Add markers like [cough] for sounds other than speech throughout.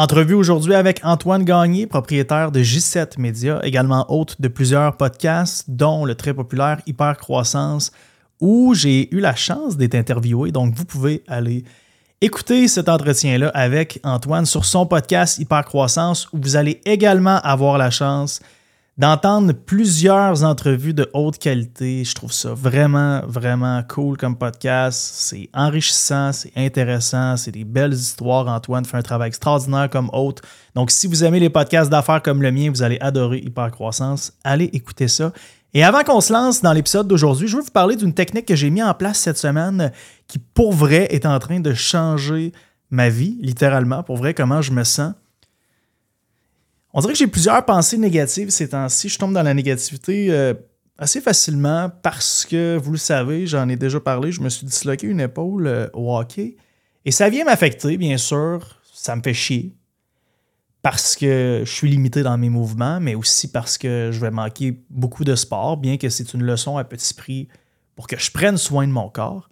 Entrevue aujourd'hui avec Antoine Gagné, propriétaire de J7 Media, également hôte de plusieurs podcasts, dont le très populaire Hyper Croissance, où j'ai eu la chance d'être interviewé. Donc, vous pouvez aller écouter cet entretien-là avec Antoine sur son podcast Hyper Croissance, où vous allez également avoir la chance d'entendre plusieurs entrevues de haute qualité. Je trouve ça vraiment, vraiment cool comme podcast. C'est enrichissant, c'est intéressant, c'est des belles histoires. Antoine fait un travail extraordinaire comme hôte. Donc, si vous aimez les podcasts d'affaires comme le mien, vous allez adorer Hypercroissance. Allez écouter ça. Et avant qu'on se lance dans l'épisode d'aujourd'hui, je veux vous parler d'une technique que j'ai mis en place cette semaine qui, pour vrai, est en train de changer ma vie, littéralement. Pour vrai, comment je me sens. On dirait que j'ai plusieurs pensées négatives ces temps-ci. Je tombe dans la négativité euh, assez facilement parce que, vous le savez, j'en ai déjà parlé, je me suis disloqué une épaule euh, au hockey. Et ça vient m'affecter, bien sûr. Ça me fait chier. Parce que je suis limité dans mes mouvements, mais aussi parce que je vais manquer beaucoup de sport, bien que c'est une leçon à petit prix pour que je prenne soin de mon corps.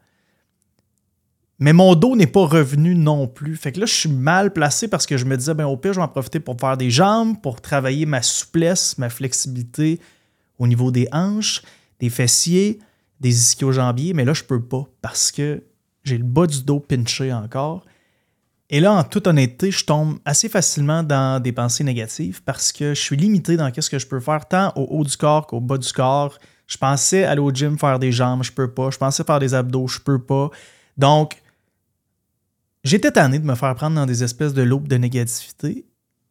Mais mon dos n'est pas revenu non plus. Fait que là, je suis mal placé parce que je me disais, ben, au pire, je vais en profiter pour faire des jambes, pour travailler ma souplesse, ma flexibilité au niveau des hanches, des fessiers, des ischio-jambiers. Mais là, je peux pas parce que j'ai le bas du dos pinché encore. Et là, en toute honnêteté, je tombe assez facilement dans des pensées négatives parce que je suis limité dans ce que je peux faire, tant au haut du corps qu'au bas du corps. Je pensais aller au gym faire des jambes, je peux pas. Je pensais faire des abdos, je peux pas. Donc, J'étais tanné de me faire prendre dans des espèces de loupes de négativité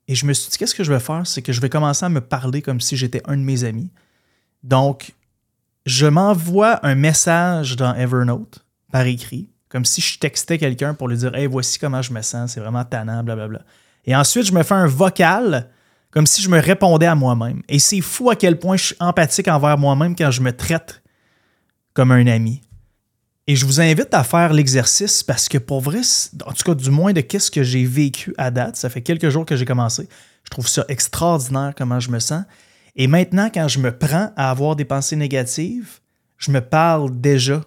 et je me suis dit, qu'est-ce que je vais faire? C'est que je vais commencer à me parler comme si j'étais un de mes amis. Donc, je m'envoie un message dans Evernote par écrit, comme si je textais quelqu'un pour lui dire, hey, voici comment je me sens, c'est vraiment tannant, blablabla. Et ensuite, je me fais un vocal comme si je me répondais à moi-même. Et c'est fou à quel point je suis empathique envers moi-même quand je me traite comme un ami. Et je vous invite à faire l'exercice parce que pour vrai, en tout cas du moins de qu'est-ce que j'ai vécu à date, ça fait quelques jours que j'ai commencé, je trouve ça extraordinaire comment je me sens. Et maintenant, quand je me prends à avoir des pensées négatives, je me parle déjà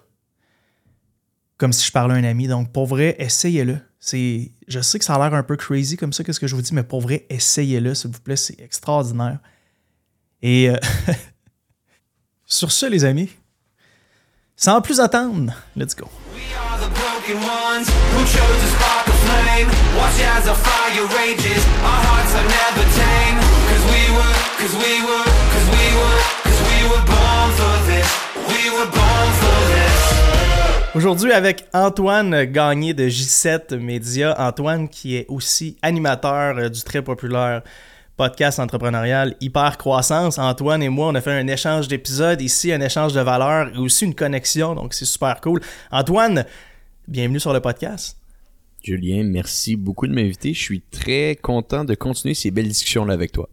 comme si je parlais à un ami. Donc pour vrai, essayez-le. Je sais que ça a l'air un peu crazy comme ça, qu'est-ce que je vous dis, mais pour vrai, essayez-le, s'il vous plaît, c'est extraordinaire. Et euh, [laughs] sur ce, les amis, sans plus attendre, let's go. Aujourd'hui avec Antoine Gagné de J7 Media. Antoine qui est aussi animateur euh, du très populaire podcast entrepreneurial Hyper Croissance. Antoine et moi, on a fait un échange d'épisodes ici, un échange de valeurs et aussi une connexion, donc c'est super cool. Antoine, bienvenue sur le podcast. Julien, merci beaucoup de m'inviter. Je suis très content de continuer ces belles discussions-là avec toi.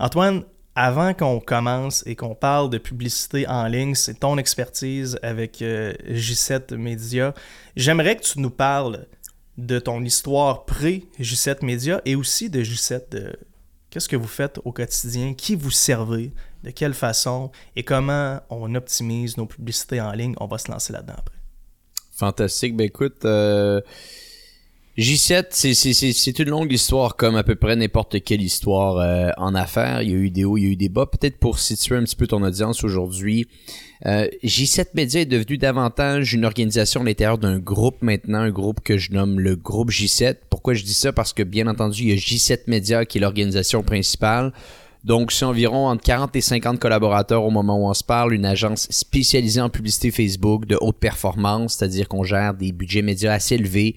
Antoine, avant qu'on commence et qu'on parle de publicité en ligne, c'est ton expertise avec euh, J7 Media. J'aimerais que tu nous parles de ton histoire pré-J7 Media et aussi de J7 de Qu'est-ce que vous faites au quotidien? Qui vous servez? De quelle façon? Et comment on optimise nos publicités en ligne? On va se lancer là-dedans après. Fantastique. Ben écoute, euh, J7, c'est une longue histoire comme à peu près n'importe quelle histoire euh, en affaires. Il y a eu des hauts, il y a eu des bas. Peut-être pour situer un petit peu ton audience aujourd'hui, euh, J7 Media est devenu davantage une organisation à l'intérieur d'un groupe maintenant, un groupe que je nomme le groupe J7. Pourquoi je dis ça? Parce que bien entendu, il y a J7 Media qui est l'organisation principale. Donc, c'est environ entre 40 et 50 collaborateurs au moment où on se parle, une agence spécialisée en publicité Facebook de haute performance, c'est-à-dire qu'on gère des budgets médias assez élevés.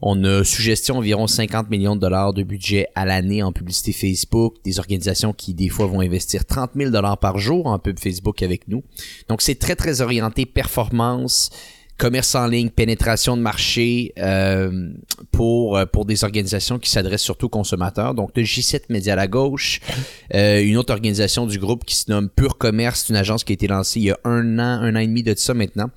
On a sous gestion environ 50 millions de dollars de budget à l'année en publicité Facebook, des organisations qui des fois vont investir 30 000 dollars par jour en pub Facebook avec nous. Donc c'est très très orienté performance, commerce en ligne, pénétration de marché euh, pour euh, pour des organisations qui s'adressent surtout aux consommateurs. Donc le J7 Média à la gauche, euh, une autre organisation du groupe qui se nomme Pure Commerce, une agence qui a été lancée il y a un an, un an et demi de ça maintenant.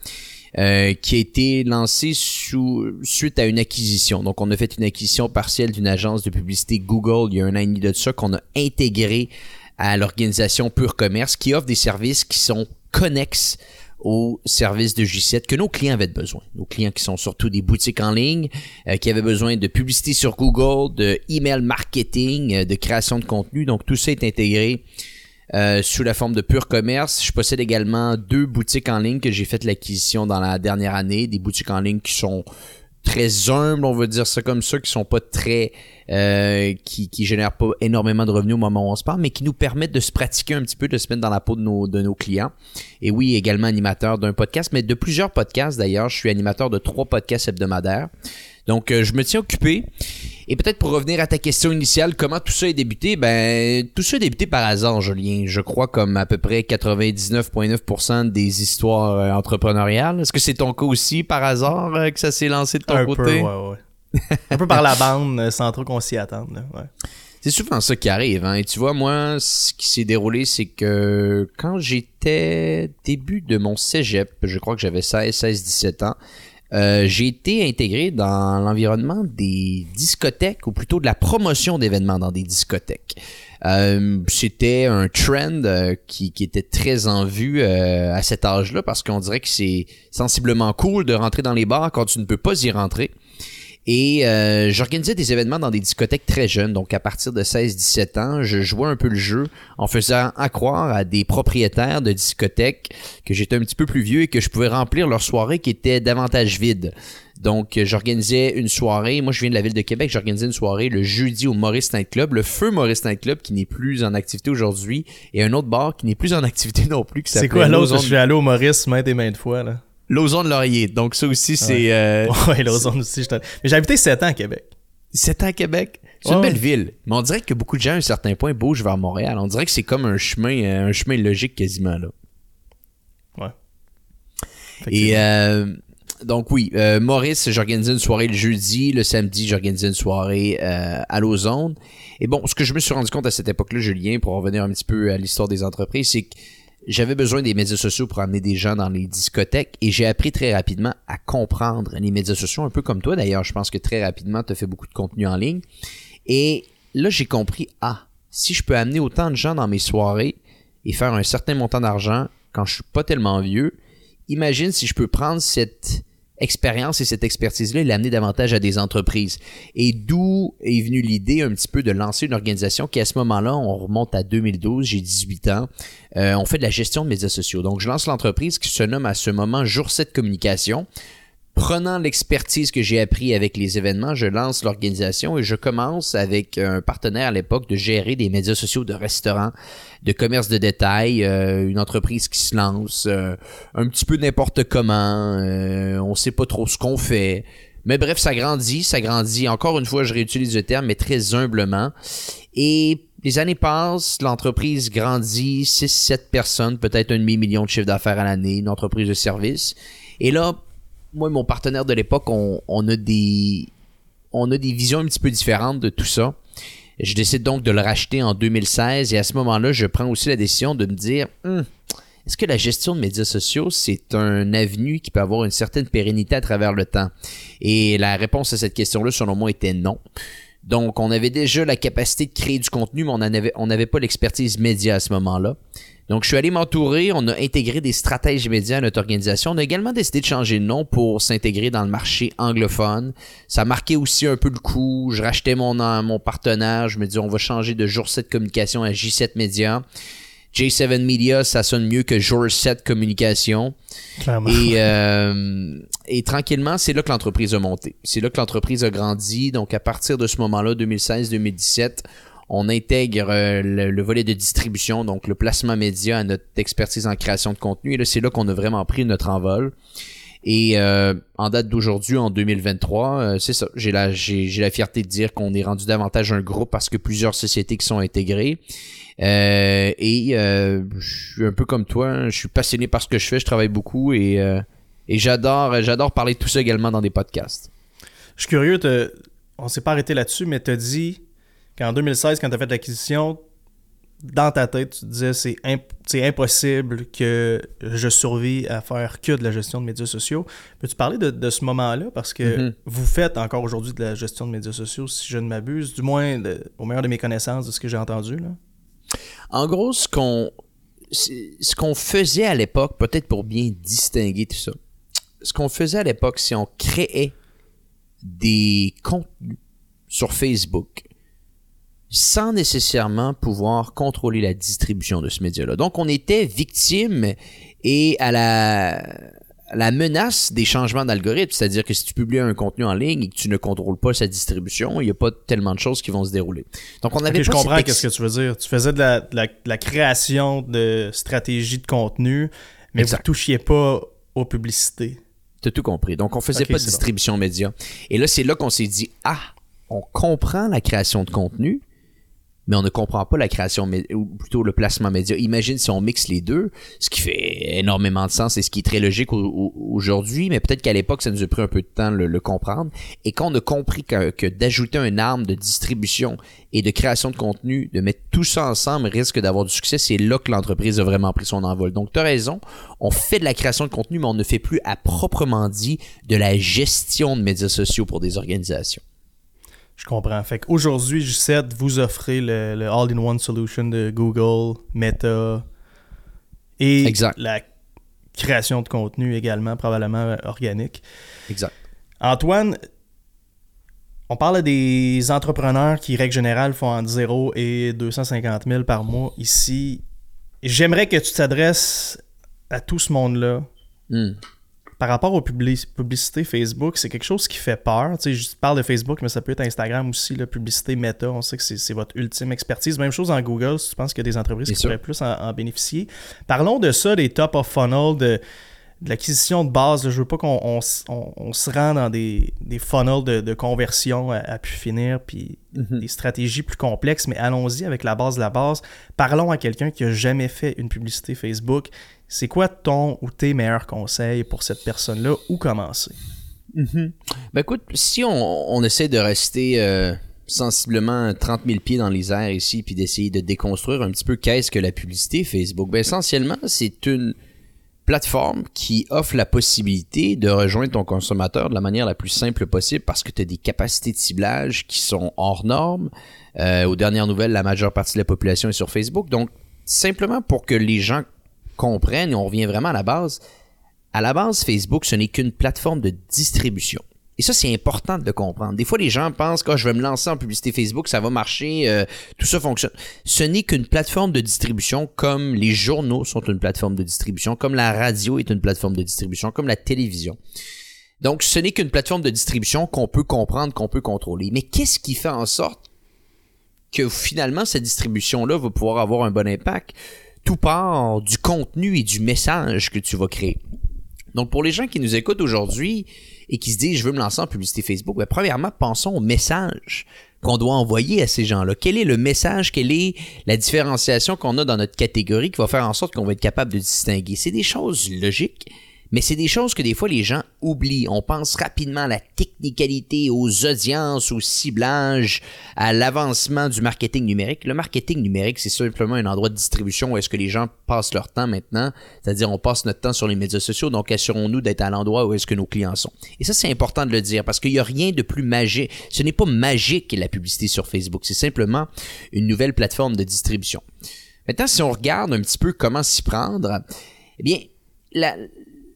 Euh, qui a été lancé suite à une acquisition. Donc, on a fait une acquisition partielle d'une agence de publicité Google il y a un an et demi de ça qu'on a intégré à l'organisation Pure Commerce qui offre des services qui sont connexes au service de J7 que nos clients avaient besoin. Nos clients qui sont surtout des boutiques en ligne, euh, qui avaient besoin de publicité sur Google, de email marketing, euh, de création de contenu. Donc tout ça est intégré euh, sous la forme de pur commerce. Je possède également deux boutiques en ligne que j'ai fait l'acquisition dans la dernière année, des boutiques en ligne qui sont très humbles, on va dire ça comme ça, qui sont pas très, euh, qui, qui génèrent pas énormément de revenus au moment où on se parle, mais qui nous permettent de se pratiquer un petit peu, de se mettre dans la peau de nos, de nos clients. Et oui, également animateur d'un podcast, mais de plusieurs podcasts d'ailleurs. Je suis animateur de trois podcasts hebdomadaires. Donc, euh, je me tiens occupé. Et peut-être pour revenir à ta question initiale, comment tout ça est débuté? Ben, tout ça est débuté par hasard, Julien. Je crois comme à peu près 99,9% des histoires euh, entrepreneuriales. Est-ce que c'est ton cas aussi par hasard euh, que ça s'est lancé de ton Un côté? peu, ouais, ouais. Un peu par la bande, euh, sans trop qu'on s'y attende. là, ouais. C'est souvent ça qui arrive. Hein. Et tu vois, moi, ce qui s'est déroulé, c'est que quand j'étais début de mon cégep, je crois que j'avais 16, 16, 17 ans, euh, j'ai été intégré dans l'environnement des discothèques, ou plutôt de la promotion d'événements dans des discothèques. Euh, C'était un trend euh, qui, qui était très en vue à cet âge-là, parce qu'on dirait que c'est sensiblement cool de rentrer dans les bars quand tu ne peux pas y rentrer. Et euh, j'organisais des événements dans des discothèques très jeunes, donc à partir de 16-17 ans, je jouais un peu le jeu en faisant accroire à des propriétaires de discothèques que j'étais un petit peu plus vieux et que je pouvais remplir leurs soirées qui étaient davantage vides. Donc j'organisais une soirée, moi je viens de la ville de Québec, j'organisais une soirée le jeudi au Maurice Night Club, le feu Maurice Night Club qui n'est plus en activité aujourd'hui, et un autre bar qui n'est plus en activité non plus C'est quoi l'autre? Je suis allé au Maurice maintes et maintes fois. Là. Lausanne Laurier. Donc ça aussi c'est euh, [laughs] Ouais, Lausanne aussi. j'étais- Mais j'ai habité 7 ans à Québec. C'est à Québec? C'est Ouais, une belle ouais. ville. Mais on dirait que beaucoup de gens, à un certain point, bougent vers Montréal. On dirait que c'est comme un chemin, euh, un chemin logique quasiment, là. Et euh, donc oui, euh, Maurice, j'organisais une soirée le jeudi, le samedi, j'organisais une soirée euh, à l'Ozone. Et bon, ce que je me suis rendu compte à cette époque-là, Julien, pour revenir un petit peu à l'histoire des entreprises, c'est que j'avais besoin des médias sociaux pour amener des gens dans les discothèques et j'ai appris très rapidement à comprendre les médias sociaux, un peu comme toi d'ailleurs. Je pense que très rapidement, tu as fait beaucoup de contenu en ligne. Et là, j'ai compris, ah, si je peux amener autant de gens dans mes soirées et faire un certain montant d'argent quand je suis pas tellement vieux, imagine si je peux prendre cette expérience et cette expertise-là l'amener davantage à des entreprises. Et d'où est venue l'idée un petit peu de lancer une organisation qui, à ce moment-là, on remonte à 2012, j'ai 18 ans, euh, on fait de la gestion de médias sociaux. Donc, je lance l'entreprise qui se nomme à ce moment Jour 7 Communication. Prenant l'expertise que j'ai appris avec les événements, je lance l'organisation et je commence avec un partenaire à l'époque de gérer des médias sociaux de restaurants, de commerce de détail, euh, une entreprise qui se lance euh, un petit peu n'importe comment, euh, on sait pas trop ce qu'on fait. Mais bref, ça grandit, ça grandit. Encore une fois, je réutilise le terme, mais très humblement. Et les années passent, l'entreprise grandit, 6-7 personnes, peut-être un demi-million de chiffre d'affaires à l'année, une entreprise de service. Et là, moi et mon partenaire de l'époque, on, a des visions un petit peu différentes de tout ça. Je décide donc de le racheter en 2016 et à ce moment-là, je prends aussi la décision de me dire Hum, est-ce que la gestion de médias sociaux, c'est un avenue qui peut avoir une certaine pérennité à travers le temps? Et la réponse à cette question-là, selon moi, était non. Donc, on avait déjà la capacité de créer du contenu, mais on n'avait pas l'expertise média à ce moment-là. Donc, je suis allé m'entourer, on a intégré des stratèges médias à notre organisation. On a également décidé de changer de nom pour s'intégrer dans le marché anglophone. Ça marquait aussi un peu le coup. Je rachetais mon, mon partenaire. Je me dis, on va changer de Jour 7 Communication à J7 Média. J7 Media, ça sonne mieux que Jour 7 Communication. Clairement. Et, euh, et tranquillement, c'est là que l'entreprise a monté. C'est là que l'entreprise a grandi. Donc, à partir de ce moment-là, 2016-2017, on intègre euh, le, le volet de distribution, donc le placement média à notre expertise en création de contenu. Et là, c'est là qu'on a vraiment pris notre envol. Et euh, en date d'aujourd'hui, en 2023, euh, c'est ça. J'ai la, fierté de dire qu'on est rendu davantage un groupe parce que plusieurs sociétés qui sont intégrées. Et je suis un peu comme toi, hein, je suis passionné par ce que je fais, je travaille beaucoup et, et j'adore, j'adore parler de tout ça également dans des podcasts. Je suis curieux, on s'est pas arrêté là-dessus, mais tu dit qu'en 2016, quand tu as fait l'acquisition, dans ta tête, tu te disais c'est imp- c'est impossible que je survis à faire que de la gestion de médias sociaux. Peux-tu parler de, de ce moment-là? Parce que Mhm. vous faites encore aujourd'hui de la gestion de médias sociaux, si je ne m'abuse, du moins de- au meilleur de mes connaissances de ce que j'ai entendu. Là. En gros, ce qu'on ce qu'on faisait à l'époque, peut-être pour bien distinguer tout ça, ce qu'on faisait à l'époque, c'est on créait des contenus sur Facebook sans nécessairement pouvoir contrôler la distribution de ce média-là. Donc, on était victime et à la, la menace des changements d'algorithme, c'est-à-dire que si tu publies un contenu en ligne et que tu ne contrôles pas sa distribution, il n'y a pas tellement de choses qui vont se dérouler. Donc, on avait Je comprends ce que tu veux dire. Tu faisais de la, la, création de stratégies de contenu, mais vous ne touchiez pas aux publicités. Tu as tout compris. Donc, on faisait pas de distribution média. Et là, c'est là qu'on s'est dit, ah, on comprend la création de contenu, mais on ne comprend pas la création, ou plutôt le placement média. Imagine si on mixe les deux, ce qui fait énormément de sens et ce qui est très logique aujourd'hui, mais peut-être qu'à l'époque, ça nous a pris un peu de temps de le, comprendre. Et quand on a compris que, d'ajouter un arme de distribution et de création de contenu, de mettre tout ça ensemble risque d'avoir du succès, c'est là que l'entreprise a vraiment pris son envol. Donc, tu as raison, on fait de la création de contenu, mais on ne fait plus à proprement dit de la gestion de médias sociaux pour des organisations. Je comprends. Fait qu'aujourd'hui, G7, vous offrez le, all-in-one solution de Google, Meta et la création de contenu également, probablement euh, organique. Exact. Antoine, on parle des entrepreneurs qui, règle générale, font entre 0 et 250 000 par mois ici. J'aimerais que tu t'adresses à tout ce monde-là. Hmm par rapport aux publicités Facebook, c'est quelque chose qui fait peur. Tu sais, je parle de Facebook, mais ça peut être Instagram aussi, la publicité méta. On sait que c'est votre ultime expertise. Même chose en Google, si tu penses qu'il y a des entreprises qui pourraient plus en, bénéficier. Parlons de ça, des top of funnel, de, l'acquisition de base. Je veux pas qu'on se rende dans des, des funnels de, conversion à, pu finir, puis mm-hmm. des stratégies plus complexes, mais allons-y avec la base de la base. Parlons à quelqu'un qui a jamais fait une publicité Facebook c'est quoi ton ou tes meilleurs conseils pour cette personne-là? Où commencer? Mm-hmm. Ben écoute, si on, essaie de rester euh, sensiblement 30 000 pieds dans les airs ici, puis d'essayer de déconstruire un petit peu qu'est-ce que la publicité Facebook, ben essentiellement, c'est une plateforme qui offre la possibilité de rejoindre ton consommateur de la manière la plus simple possible parce que tu as des capacités de ciblage qui sont hors normes. Euh, aux dernières nouvelles, la majeure partie de la population est sur Facebook. Donc, simplement pour que les gens comprennent, et on revient vraiment à la base, à la base, Facebook, ce n'est qu'une plateforme de distribution. Et ça, c'est important de le comprendre. Des fois, les gens pensent que oh, je vais me lancer en publicité Facebook, ça va marcher, euh, tout ça fonctionne. Ce n'est qu'une plateforme de distribution comme les journaux sont une plateforme de distribution, comme la radio est une plateforme de distribution, comme la télévision. Donc, ce n'est qu'une plateforme de distribution qu'on peut comprendre, qu'on peut contrôler. Mais qu'est-ce qui fait en sorte que finalement, cette distribution-là va pouvoir avoir un bon impact? Tout part du contenu et du message que tu vas créer. Donc pour les gens qui nous écoutent aujourd'hui et qui se disent je veux me lancer en publicité Facebook, ben, premièrement pensons au message qu'on doit envoyer à ces gens-là. Quel est le message, quelle est la différenciation qu'on a dans notre catégorie qui va faire en sorte qu'on va être capable de distinguer? C'est des choses logiques, mais c'est des choses que des fois les gens oublient. On pense rapidement à la technicalité, aux audiences, au ciblage, à l'avancement du marketing numérique. Le marketing numérique, c'est simplement un endroit de distribution où est-ce que les gens passent leur temps maintenant. C'est-à-dire, on passe notre temps sur les médias sociaux, donc assurons-nous d'être à l'endroit où est-ce que nos clients sont. Et ça, c'est important de le dire parce qu'il n'y a rien de plus magique. Ce n'est pas magique la publicité sur Facebook. C'est simplement une nouvelle plateforme de distribution. Maintenant, si on regarde un petit peu comment s'y prendre, eh bien, la,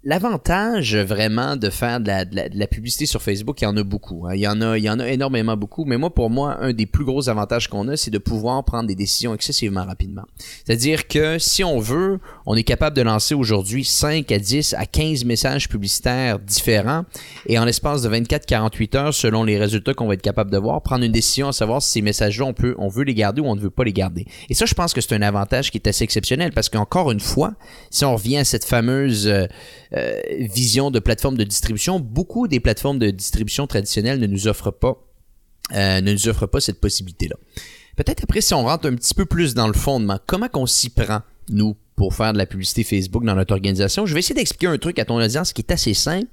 L'avantage vraiment de faire de la, publicité sur Facebook, il y en a beaucoup. Hein. Il, y en a, il y en a énormément beaucoup. Mais moi, pour moi, un des plus gros avantages qu'on a, c'est de pouvoir prendre des décisions excessivement rapidement. C'est-à-dire que si on veut, on est capable de lancer aujourd'hui 5 à 10 à 15 messages publicitaires différents et en l'espace de 24-48 heures, selon les résultats qu'on va être capable de voir, prendre une décision à savoir si ces messages-là, on, peut, on veut les garder ou on ne veut pas les garder. Et ça, je pense que c'est un avantage qui est assez exceptionnel parce qu'encore une fois, si on revient à cette fameuse... Euh, euh, vision de plateforme de distribution, beaucoup des plateformes de distribution traditionnelles ne nous offrent pas, euh, ne nous offrent pas cette possibilité-là. Peut-être après, si on rentre un petit peu plus dans le fondement, comment qu'on s'y prend, nous, pour faire de la publicité Facebook dans notre organisation, je vais essayer d'expliquer un truc à ton audience qui est assez simple,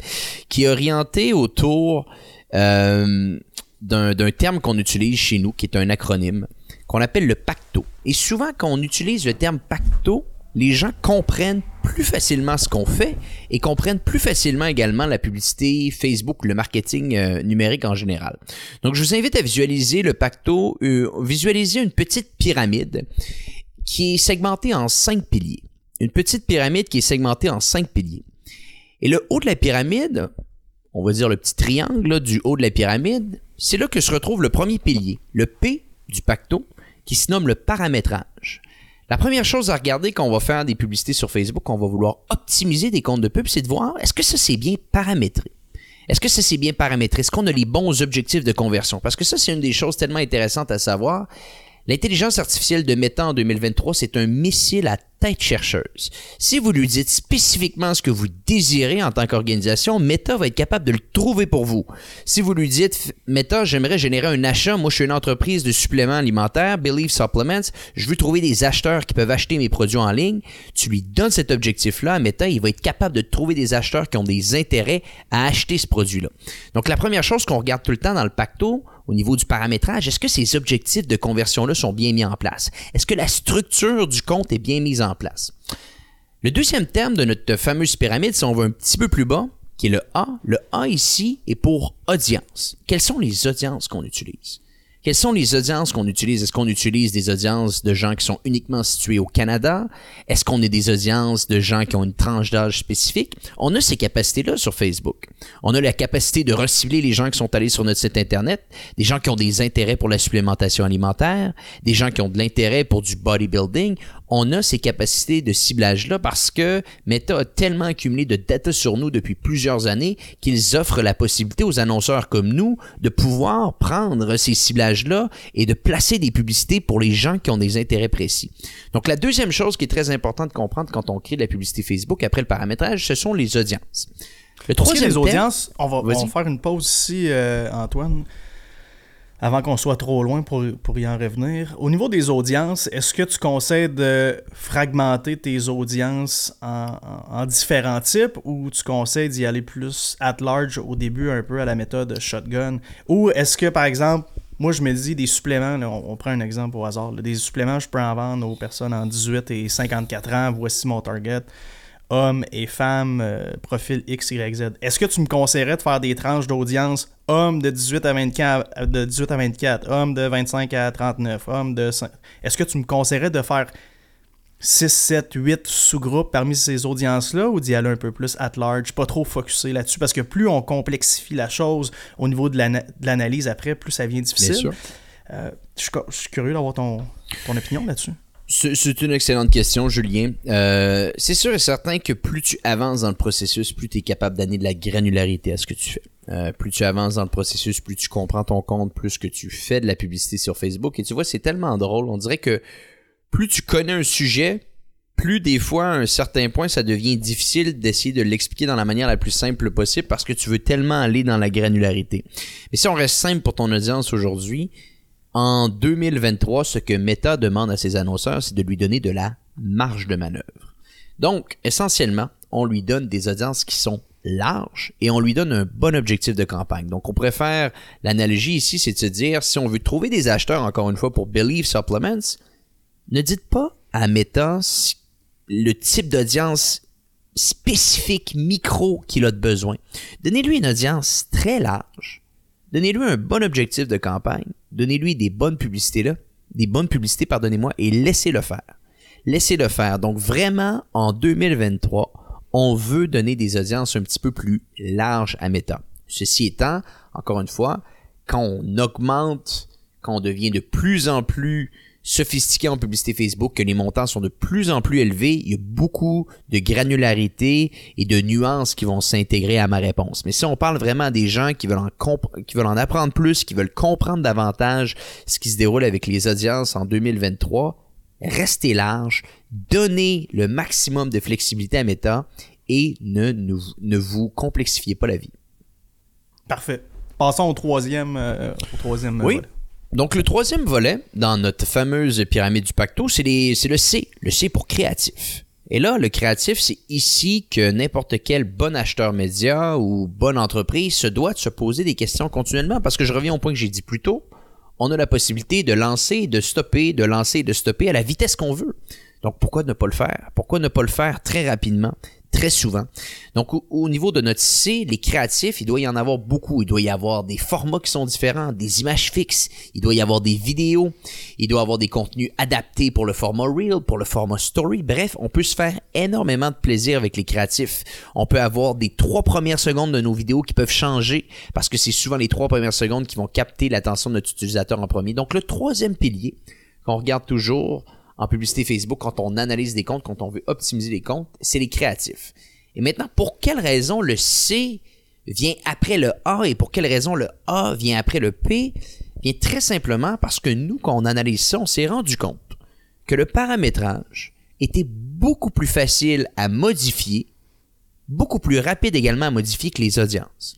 qui est orienté autour euh, d'un terme qu'on utilise chez nous, qui est un acronyme, qu'on appelle le pacto. Et souvent, quand on utilise le terme pacto, les gens comprennent plus facilement ce qu'on fait et comprennent plus facilement également la publicité, Facebook, le marketing euh, numérique en général. Donc, je vous invite à visualiser le pacto, euh, visualiser une petite pyramide qui est segmentée en cinq piliers. une petite pyramide qui est segmentée en cinq piliers. Et le haut de la pyramide, on va dire le petit triangle du haut de la pyramide, c'est là que se retrouve le premier pilier, le P du pacto, qui se nomme le paramétrage. La première chose à regarder quand on va faire des publicités sur Facebook, on va vouloir optimiser des comptes de pub, c'est de voir est-ce que ça c'est bien paramétré? Est-ce que ça c'est bien paramétré? Est-ce qu'on a les bons objectifs de conversion? Parce que ça, c'est une des choses tellement intéressantes à savoir. L'intelligence artificielle de Meta en 2023, c'est un missile à tête chercheuse. Si vous lui dites spécifiquement ce que vous désirez en tant qu'organisation, Meta va être capable de le trouver pour vous. Si vous lui dites, Meta, j'aimerais générer un achat, moi je suis une entreprise de suppléments alimentaires, Believe Supplements, je veux trouver des acheteurs qui peuvent acheter mes produits en ligne, tu lui donnes cet objectif-là à Meta, il va être capable de trouver des acheteurs qui ont des intérêts à acheter ce produit-là. Donc la première chose qu'on regarde tout le temps dans le pacto, au niveau du paramétrage, est-ce que ces objectifs de conversion-là sont bien mis en place? Est-ce que la structure du compte est bien mise en place? Le deuxième terme de notre fameuse pyramide, si on va un petit peu plus bas, qui est le A, le A ici est pour audience. Quelles sont les audiences qu'on utilise? Quelles sont les audiences qu'on utilise? Est-ce qu'on utilise des audiences de gens qui sont uniquement situés au Canada? Est-ce qu'on est des audiences de gens qui ont une tranche d'âge spécifique? On a ces capacités-là sur Facebook. On a la capacité de recibler les gens qui sont allés sur notre site Internet, des gens qui ont des intérêts pour la supplémentation alimentaire, des gens qui ont de l'intérêt pour du bodybuilding on a ces capacités de ciblage-là parce que Meta a tellement accumulé de data sur nous depuis plusieurs années qu'ils offrent la possibilité aux annonceurs comme nous de pouvoir prendre ces ciblages-là et de placer des publicités pour les gens qui ont des intérêts précis. Donc la deuxième chose qui est très importante de comprendre quand on crée de la publicité Facebook après le paramétrage, ce sont les audiences. Le troisième les audiences, on va, faire une pause ici, euh, Antoine avant qu'on soit trop loin pour, pour y en revenir. Au niveau des audiences, est-ce que tu conseilles de fragmenter tes audiences en, différents types ou tu conseilles d'y aller plus at large au début, un peu à la méthode shotgun? Ou est-ce que, par exemple, moi, je me dis des suppléments, on, prend un exemple au hasard, des suppléments, je peux en vendre aux personnes en 18 et 54 ans, voici mon target hommes et femmes, euh, profil X, Y, Z. Est-ce que tu me conseillerais de faire des tranches d'audience? Hommes de 18 à 24, de 18 à 24, hommes de 25 à 39, hommes de Est-ce que tu me conseillerais de faire 6, 7, 8 sous-groupes parmi ces audiences-là ou d'y aller un peu plus at large, pas trop focusé là-dessus? Parce que plus on complexifie la chose au niveau de l'analyse après, plus ça devient difficile. Euh, je, suis curieux d'avoir ton, ton opinion là-dessus. C'est une excellente question, Julien. Euh, c'est sûr et certain que plus tu avances dans le processus, plus tu es capable d'amener de la granularité à ce que tu fais. Euh, plus tu avances dans le processus, plus tu comprends ton compte, plus que tu fais de la publicité sur Facebook. Et tu vois, c'est tellement drôle. On dirait que plus tu connais un sujet, plus des fois, à un certain point, ça devient difficile d'essayer de l'expliquer dans la manière la plus simple possible parce que tu veux tellement aller dans la granularité. Mais si on reste simple pour ton audience aujourd'hui, en 2023, ce que Meta demande à ses annonceurs, c'est de lui donner de la marge de manœuvre. Donc, essentiellement, on lui donne des audiences qui sont larges et on lui donne un bon objectif de campagne. Donc, on faire l'analogie ici, c'est de se dire, si on veut trouver des acheteurs, encore une fois, pour Believe Supplements, ne dites pas à Meta le type d'audience spécifique, micro qu'il a de besoin. Donnez-lui une audience très large Donnez-lui un bon objectif de campagne. Donnez-lui des bonnes publicités là, des bonnes publicités, pardonnez-moi, et laissez-le faire. Laissez-le faire. Donc vraiment, en 2023, on veut donner des audiences un petit peu plus larges à Meta. Ceci étant, encore une fois, quand on augmente, quand on devient de plus en plus sophistiqué en publicité Facebook, que les montants sont de plus en plus élevés, il y a beaucoup de granularité et de nuances qui vont s'intégrer à ma réponse. Mais si on parle vraiment des gens qui veulent en, qui veulent en apprendre plus, qui veulent comprendre davantage ce qui se déroule avec les audiences en 2023, restez large, donnez le maximum de flexibilité à Meta et ne, ne, vous complexifiez pas la vie. Parfait. Passons au troisième, euh, au troisième oui. Donc, le troisième volet dans notre fameuse pyramide du pacto, c'est le C. Le C pour créatif. Et là, le créatif, c'est ici que n'importe quel bon acheteur média ou bonne entreprise se doit de se poser des questions continuellement parce que je reviens au point que j'ai dit plus tôt. On a la possibilité de lancer, de stopper, de lancer, de stopper à la vitesse qu'on veut. Donc, pourquoi ne pas le faire? Pourquoi ne pas le faire très rapidement? Très souvent. Donc, au, niveau de notre C, les créatifs, il doit y en avoir beaucoup. Il doit y avoir des formats qui sont différents, des images fixes, il doit y avoir des vidéos, il doit y avoir des contenus adaptés pour le format Reel, pour le format Story. Bref, on peut se faire énormément de plaisir avec les créatifs. On peut avoir des trois premières secondes de nos vidéos qui peuvent changer parce que c'est souvent les trois premières secondes qui vont capter l'attention de notre utilisateur en premier. Donc, le troisième pilier qu'on regarde toujours, en publicité Facebook, quand on analyse des comptes, quand on veut optimiser les comptes, c'est les créatifs. Et maintenant, pour quelle raison le C vient après le A et pour quelle raison le A vient après le P? Bien, très simplement parce que nous, quand on analyse ça, on s'est rendu compte que le paramétrage était beaucoup plus facile à modifier, beaucoup plus rapide également à modifier que les audiences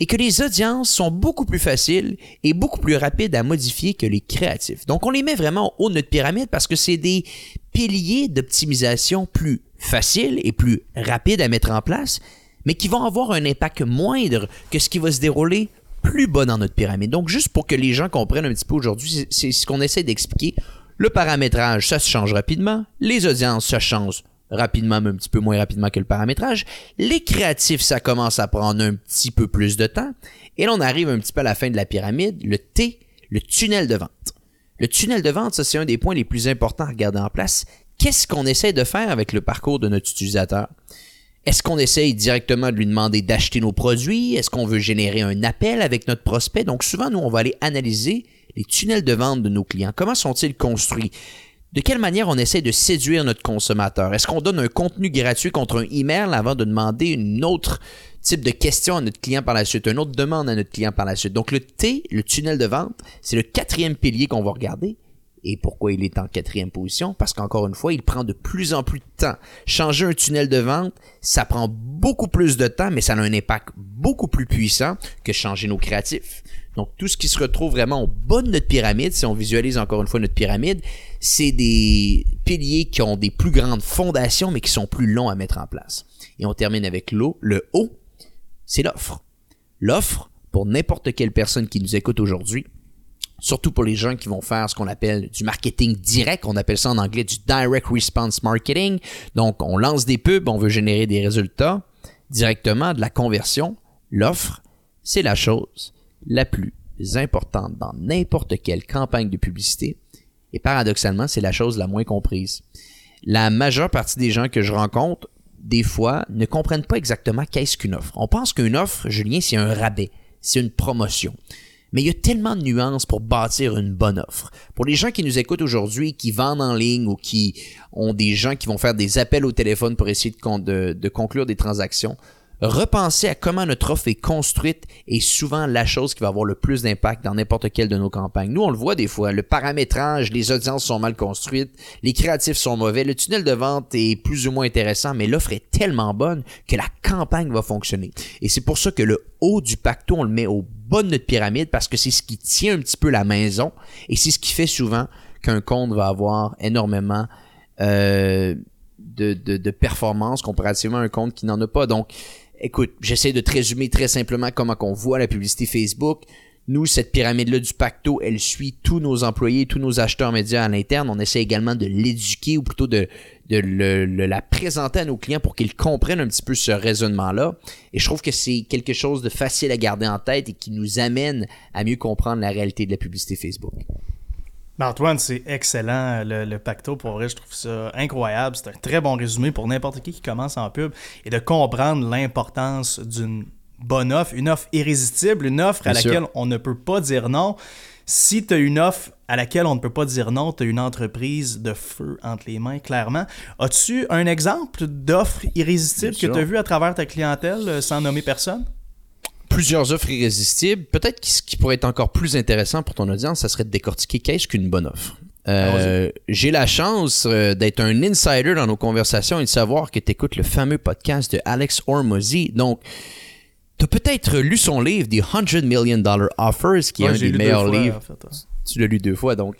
et que les audiences sont beaucoup plus faciles et beaucoup plus rapides à modifier que les créatifs. Donc on les met vraiment au haut de notre pyramide parce que c'est des piliers d'optimisation plus faciles et plus rapides à mettre en place, mais qui vont avoir un impact moindre que ce qui va se dérouler plus bas dans notre pyramide. Donc juste pour que les gens comprennent un petit peu aujourd'hui, c'est ce qu'on essaie d'expliquer. Le paramétrage, ça se change rapidement. Les audiences, ça change rapidement, mais un petit peu moins rapidement que le paramétrage. Les créatifs, ça commence à prendre un petit peu plus de temps. Et là, on arrive un petit peu à la fin de la pyramide, le T, le tunnel de vente. Le tunnel de vente, ça, c'est un des points les plus importants à regarder en place. Qu'est-ce qu'on essaie de faire avec le parcours de notre utilisateur? Est-ce qu'on essaye directement de lui demander d'acheter nos produits? Est-ce qu'on veut générer un appel avec notre prospect? Donc souvent, nous, on va aller analyser les tunnels de vente de nos clients. Comment sont-ils construits? De quelle manière on essaie de séduire notre consommateur? Est-ce qu'on donne un contenu gratuit contre un email avant de demander une autre type de question à notre client par la suite, une autre demande à notre client par la suite? Donc le T, le tunnel de vente, c'est le quatrième pilier qu'on va regarder. Et pourquoi il est en quatrième position? Parce qu'encore une fois, il prend de plus en plus de temps. Changer un tunnel de vente, ça prend beaucoup plus de temps, mais ça a un impact beaucoup plus puissant que changer nos créatifs. Donc, tout ce qui se retrouve vraiment au bas de notre pyramide, si on visualise encore une fois notre pyramide, c'est des piliers qui ont des plus grandes fondations, mais qui sont plus longs à mettre en place. Et on termine avec l'eau. Le haut, c'est l'offre. L'offre, pour n'importe quelle personne qui nous écoute aujourd'hui, surtout pour les gens qui vont faire ce qu'on appelle du marketing direct, on appelle ça en anglais du direct response marketing. Donc, on lance des pubs, on veut générer des résultats directement, de la conversion. L'offre, c'est la chose la plus importante dans n'importe quelle campagne de publicité. Et paradoxalement, c'est la chose la moins comprise. La majeure partie des gens que je rencontre, des fois, ne comprennent pas exactement qu'est-ce qu'une offre. On pense qu'une offre, Julien, c'est un rabais, c'est une promotion. Mais il y a tellement de nuances pour bâtir une bonne offre. Pour les gens qui nous écoutent aujourd'hui, qui vendent en ligne ou qui ont des gens qui vont faire des appels au téléphone pour essayer de, de conclure des transactions, repenser à comment notre offre est construite est souvent la chose qui va avoir le plus d'impact dans n'importe quelle de nos campagnes. Nous, on le voit des fois, le paramétrage, les audiences sont mal construites, les créatifs sont mauvais, le tunnel de vente est plus ou moins intéressant, mais l'offre est tellement bonne que la campagne va fonctionner. Et c'est pour ça que le haut du pacto, on le met au bas de notre pyramide parce que c'est ce qui tient un petit peu la maison et c'est ce qui fait souvent qu'un compte va avoir énormément euh, de, de, de performance comparativement à un compte qui n'en a pas. Donc, écoute, j'essaie de te résumer très simplement comment qu'on voit la publicité Facebook. Nous, cette pyramide-là du pacto, elle suit tous nos employés, tous nos acheteurs médias à l'interne. On essaie également de l'éduquer ou plutôt de, de la présenter à nos clients pour qu'ils comprennent un petit peu ce raisonnement-là. Et je trouve que c'est quelque chose de facile à garder en tête et qui nous amène à mieux comprendre la réalité de la publicité Facebook. Antoine, c'est excellent le, pacto. Pour vrai, je trouve ça incroyable. C'est un très bon résumé pour n'importe qui qui commence en pub et de comprendre l'importance d'une bonne offre, une offre irrésistible, une offre à laquelle on ne peut pas dire non. Si tu as une offre à laquelle on ne peut pas dire non, tu as une entreprise de feu entre les mains, clairement. As-tu un exemple d'offre irrésistible que tu as vu à travers ta clientèle euh, sans nommer personne? Plusieurs offres irrésistibles. Peut-être ce qui pourrait être encore plus intéressant pour ton audience, ça serait de décortiquer qu'est-ce qu'une bonne offre. Euh, ah, j'ai la chance euh, d'être un insider dans nos conversations et de savoir que tu écoutes le fameux podcast de Alex Ormozy. Donc, tu as peut-être lu son livre, The 100 Million Dollar Offers, qui est un des meilleurs livres. Tu l'as lu deux fois, donc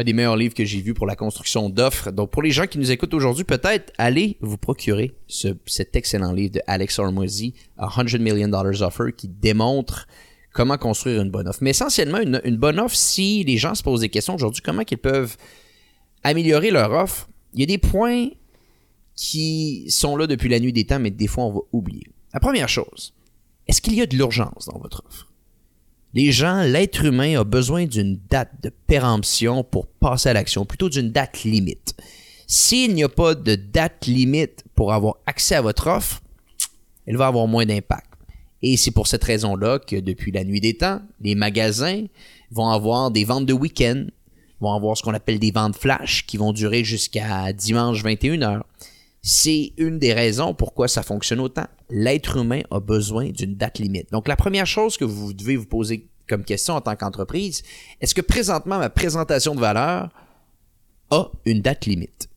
un des meilleurs livres que j'ai vu pour la construction d'offres. Donc, pour les gens qui nous écoutent aujourd'hui, peut-être allez vous procurer ce, cet excellent livre de Alex Hormozy, A 100 Million Dollars Offer, qui démontre comment construire une bonne offre. Mais essentiellement, une, une bonne offre, si les gens se posent des questions aujourd'hui, comment ils peuvent améliorer leur offre, il y a des points qui sont là depuis la nuit des temps, mais des fois on va oublier. La première chose, est-ce qu'il y a de l'urgence dans votre offre? Les gens, l'être humain a besoin d'une date de péremption pour passer à l'action, plutôt d'une date limite. S'il n'y a pas de date limite pour avoir accès à votre offre, elle va avoir moins d'impact. Et c'est pour cette raison-là que depuis la nuit des temps, les magasins vont avoir des ventes de week-end, vont avoir ce qu'on appelle des ventes flash qui vont durer jusqu'à dimanche 21h. C'est une des raisons pourquoi ça fonctionne autant. L'être humain a besoin d'une date limite. Donc la première chose que vous devez vous poser comme question en tant qu'entreprise, est-ce que présentement ma présentation de valeur a une date limite?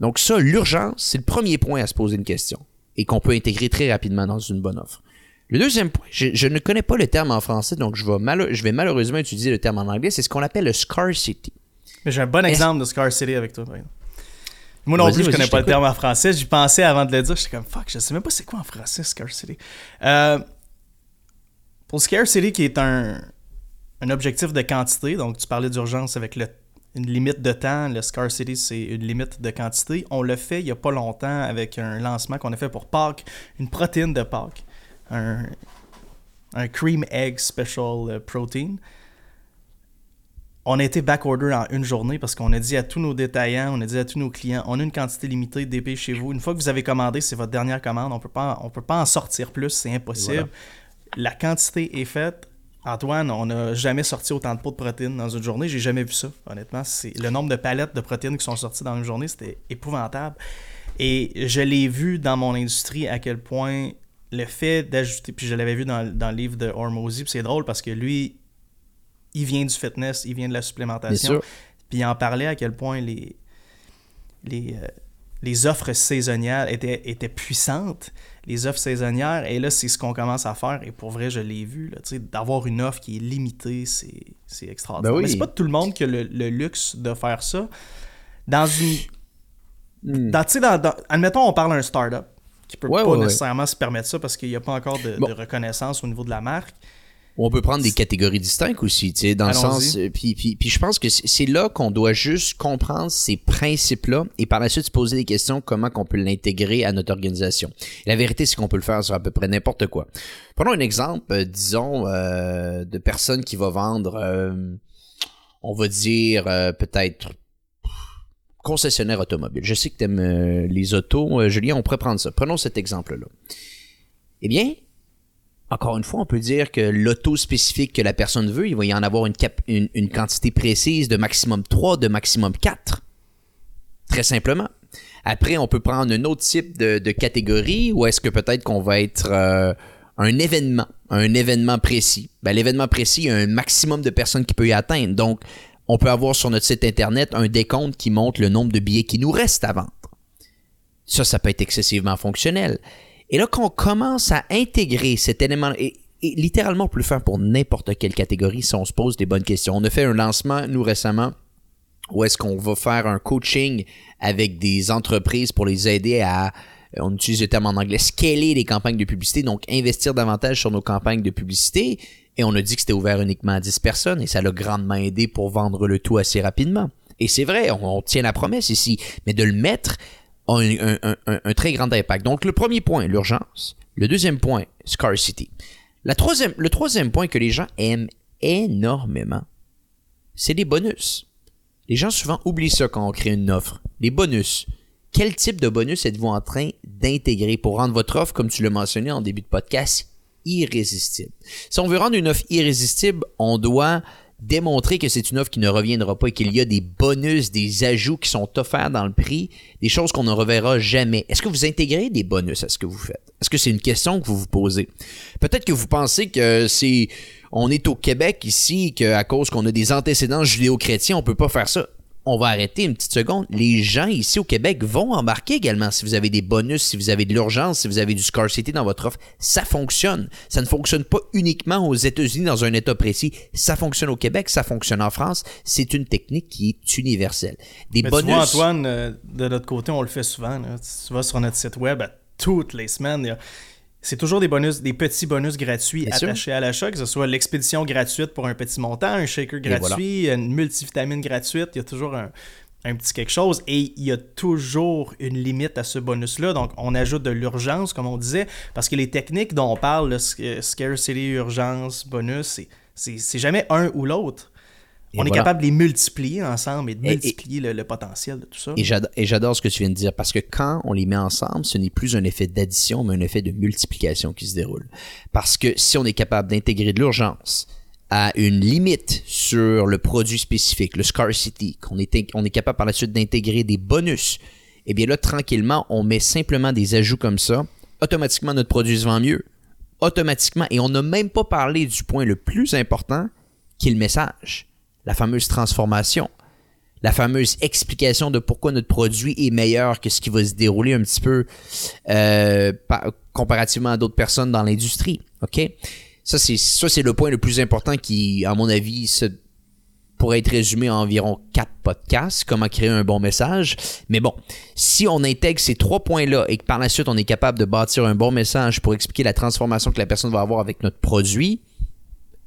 Donc ça, l'urgence, c'est le premier point à se poser une question et qu'on peut intégrer très rapidement dans une bonne offre. Le deuxième point, je, ne connais pas le terme en français, donc je vais, je vais malheureusement utiliser le terme en anglais, c'est ce qu'on appelle le scarcity. J'ai un bon exemple de scarcity avec toi. Moi non plus, je connais pas le terme en français. J'y pensais avant de le dire. J'étais comme fuck, je sais même pas c'est quoi en français scarcity. Euh, pour scarcity, qui est un, un objectif de quantité, donc tu parlais d'urgence avec le, une limite de temps. Le scarcity, c'est une limite de quantité. On l'a fait il y a pas longtemps avec un lancement qu'on a fait pour Pâques, une protéine de Pâques un, un cream egg special euh, protein. On a été backorder en une journée parce qu'on a dit à tous nos détaillants, on a dit à tous nos clients, on a une quantité limitée d'épées chez vous. Une fois que vous avez commandé, c'est votre dernière commande. On peut pas, on peut pas en sortir plus, c'est impossible. La quantité est faite. Antoine, on n'a jamais sorti autant de pots de protéines dans une journée. J'ai jamais vu ça, honnêtement. C'est le nombre de palettes de protéines qui sont sorties dans une journée, c'était épouvantable. Et je l'ai vu dans mon industrie à quel point le fait d'ajouter, puis je l'avais vu dans, le livre de Hormozy, puis c'est drôle parce que lui, il vient du fitness, il vient de la supplémentation. Puis il en parlait à quel point les, les, euh, les offres saisonnières étaient, étaient puissantes, les offres saisonnières. Et là, c'est ce qu'on commence à faire. Et pour vrai, je l'ai vu, d'avoir une offre qui est limitée, c'est extraordinaire. Ben Mais c'est pas tout le monde qui a le, luxe de faire ça. Dans une. Hmm. Dans, dans, admettons, on parle d'un startup qui peut pas nécessairement se permettre ça parce qu'il n'y a pas encore de, reconnaissance au niveau de la marque. On peut prendre des catégories distinctes aussi, tu sais, dans le sens. Euh, puis, puis, puis je pense que c'est là qu'on doit juste comprendre ces principes-là et par la suite se poser des questions comment qu'on peut l'intégrer à notre organisation. la vérité, c'est qu'on peut le faire sur à peu près n'importe quoi. Prenons un exemple, euh, disons, euh, de personnes qui va vendre, on va dire peut-être concessionnaire automobile. Je sais que tu aimes les autos. Julien, on pourrait prendre ça. Prenons cet exemple-là. Eh bien, encore une fois, on peut dire que l'auto spécifique que la personne veut, il va y en avoir une, quantité précise de maximum 3, de maximum 4. Très simplement. Après, on peut prendre un autre type de, catégorie ou est-ce que peut-être qu'on va être euh, un événement, un événement précis. Ben, l'événement précis, il y a un maximum de personnes qui peut y atteindre. Donc, on peut avoir sur notre site internet un décompte qui montre le nombre de billets qui nous restent à vendre. Ça, ça peut être excessivement fonctionnel. Et là, quand on commence à intégrer cet élément, et, littéralement, on peut pour n'importe quelle catégorie si on se pose des bonnes questions. On a fait un lancement, nous, récemment, où est-ce qu'on va faire un coaching avec des entreprises pour les aider à on utilise le terme en anglais, scaler les campagnes de publicité, donc investir davantage sur nos campagnes de publicité. Et on a dit que c'était ouvert uniquement à 10 personnes et ça l'a grandement aidé pour vendre le tout assez rapidement. Et c'est vrai, on, tient la promesse ici, mais de le mettre un, très grand impact. Donc le premier point, l'urgence. Le deuxième point, scarcity. Le troisième point que les gens aiment énormément, c'est les bonus. Les gens souvent oublient ça quand on crée une offre. Les bonus. Quel type de bonus êtes-vous en train d'intégrer pour rendre votre offre, comme tu l'as mentionné en début de podcast, irrésistible? Si on veut rendre une offre irrésistible, on doit démontrer que c'est une offre qui ne reviendra pas et qu'il y a des bonus, des ajouts qui sont offerts dans le prix, des choses qu'on ne reverra jamais. Est-ce que vous intégrez des bonus à ce que vous faites? Est-ce que c'est une question que vous vous posez? Peut-être que vous pensez que c'est, on est au Québec ici, qu'à cause qu'on a des antécédents judéo-chrétiens, on peut pas faire ça on va arrêter une petite seconde. Les gens ici au Québec vont embarquer également si vous avez des bonus, si vous avez de l'urgence, si vous avez du scarcity dans votre offre. Ça fonctionne. Ça ne fonctionne pas uniquement aux États-Unis dans un État précis. Ça fonctionne au Québec, ça fonctionne en France. C'est une technique qui est universelle. Des bonus. Tu vois, Antoine, euh, de notre côté, on le fait souvent. Tu vas sur notre site web toutes les semaines c'est toujours des bonus, des petits bonus gratuits attachés à l'achat, que ce soit l'expédition gratuite pour un petit montant, un shaker gratuit, une multivitamine gratuite. Il y a toujours un un petit quelque chose et il y a toujours une limite à ce bonus-là. Donc, on ajoute de l'urgence, comme on disait, parce que les techniques dont on parle, le scarcity, urgence, bonus, c'est jamais un ou l'autre. On est capable de les multiplier ensemble et de multiplier le, potentiel de tout ça. Et j'adore ce que tu viens de dire parce que quand on les met ensemble, ce n'est plus un effet d'addition, mais un effet de multiplication qui se déroule. Parce que si on est capable d'intégrer de l'urgence, à une limite sur le produit spécifique, le scarcity, qu'on est, on est capable par la suite d'intégrer des bonus, eh bien là, tranquillement, on met simplement des ajouts comme ça. Automatiquement, notre produit se vend mieux. Automatiquement. Et on n'a même pas parlé du point le plus important, qui est le message. La fameuse transformation. La fameuse explication de pourquoi notre produit est meilleur que ce qui va se dérouler un petit peu euh, comparativement à d'autres personnes dans l'industrie. OK? Ça, c'est, le point le plus important qui, à mon avis, pourrait être résumé en environ quatre podcasts, comment créer un bon message. Mais bon, si on intègre ces trois points-là et que par la suite on est capable de bâtir un bon message pour expliquer la transformation que la personne va avoir avec notre produit,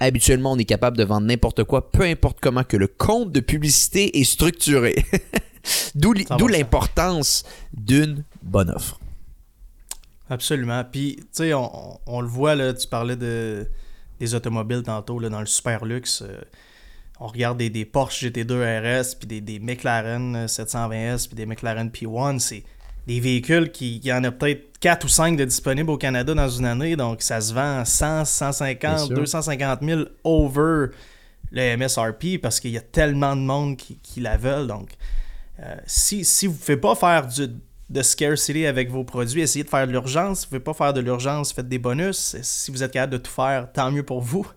habituellement on est capable de vendre n'importe quoi, peu importe comment que le compte de publicité est structuré. [laughs] d'où, l'importance d'une bonne offre. Absolument. Puis, tu sais, on, le voit, là, tu parlais de, des automobiles tantôt, là, dans le super luxe. Euh, on regarde des, des, Porsche GT2 RS, puis des, des McLaren 720S, puis des McLaren P1. C'est des véhicules qui, il y en a peut-être 4 ou 5 de disponibles au Canada dans une année. Donc, ça se vend 100, 150, 250 000 over le MSRP parce qu'il y a tellement de monde qui, qui la veulent. Donc, euh, si, si vous ne pouvez pas faire du de scarcity avec vos produits. Essayez de faire de l'urgence. Si vous ne pouvez pas faire de l'urgence, faites des bonus. Si vous êtes capable de tout faire, tant mieux pour vous.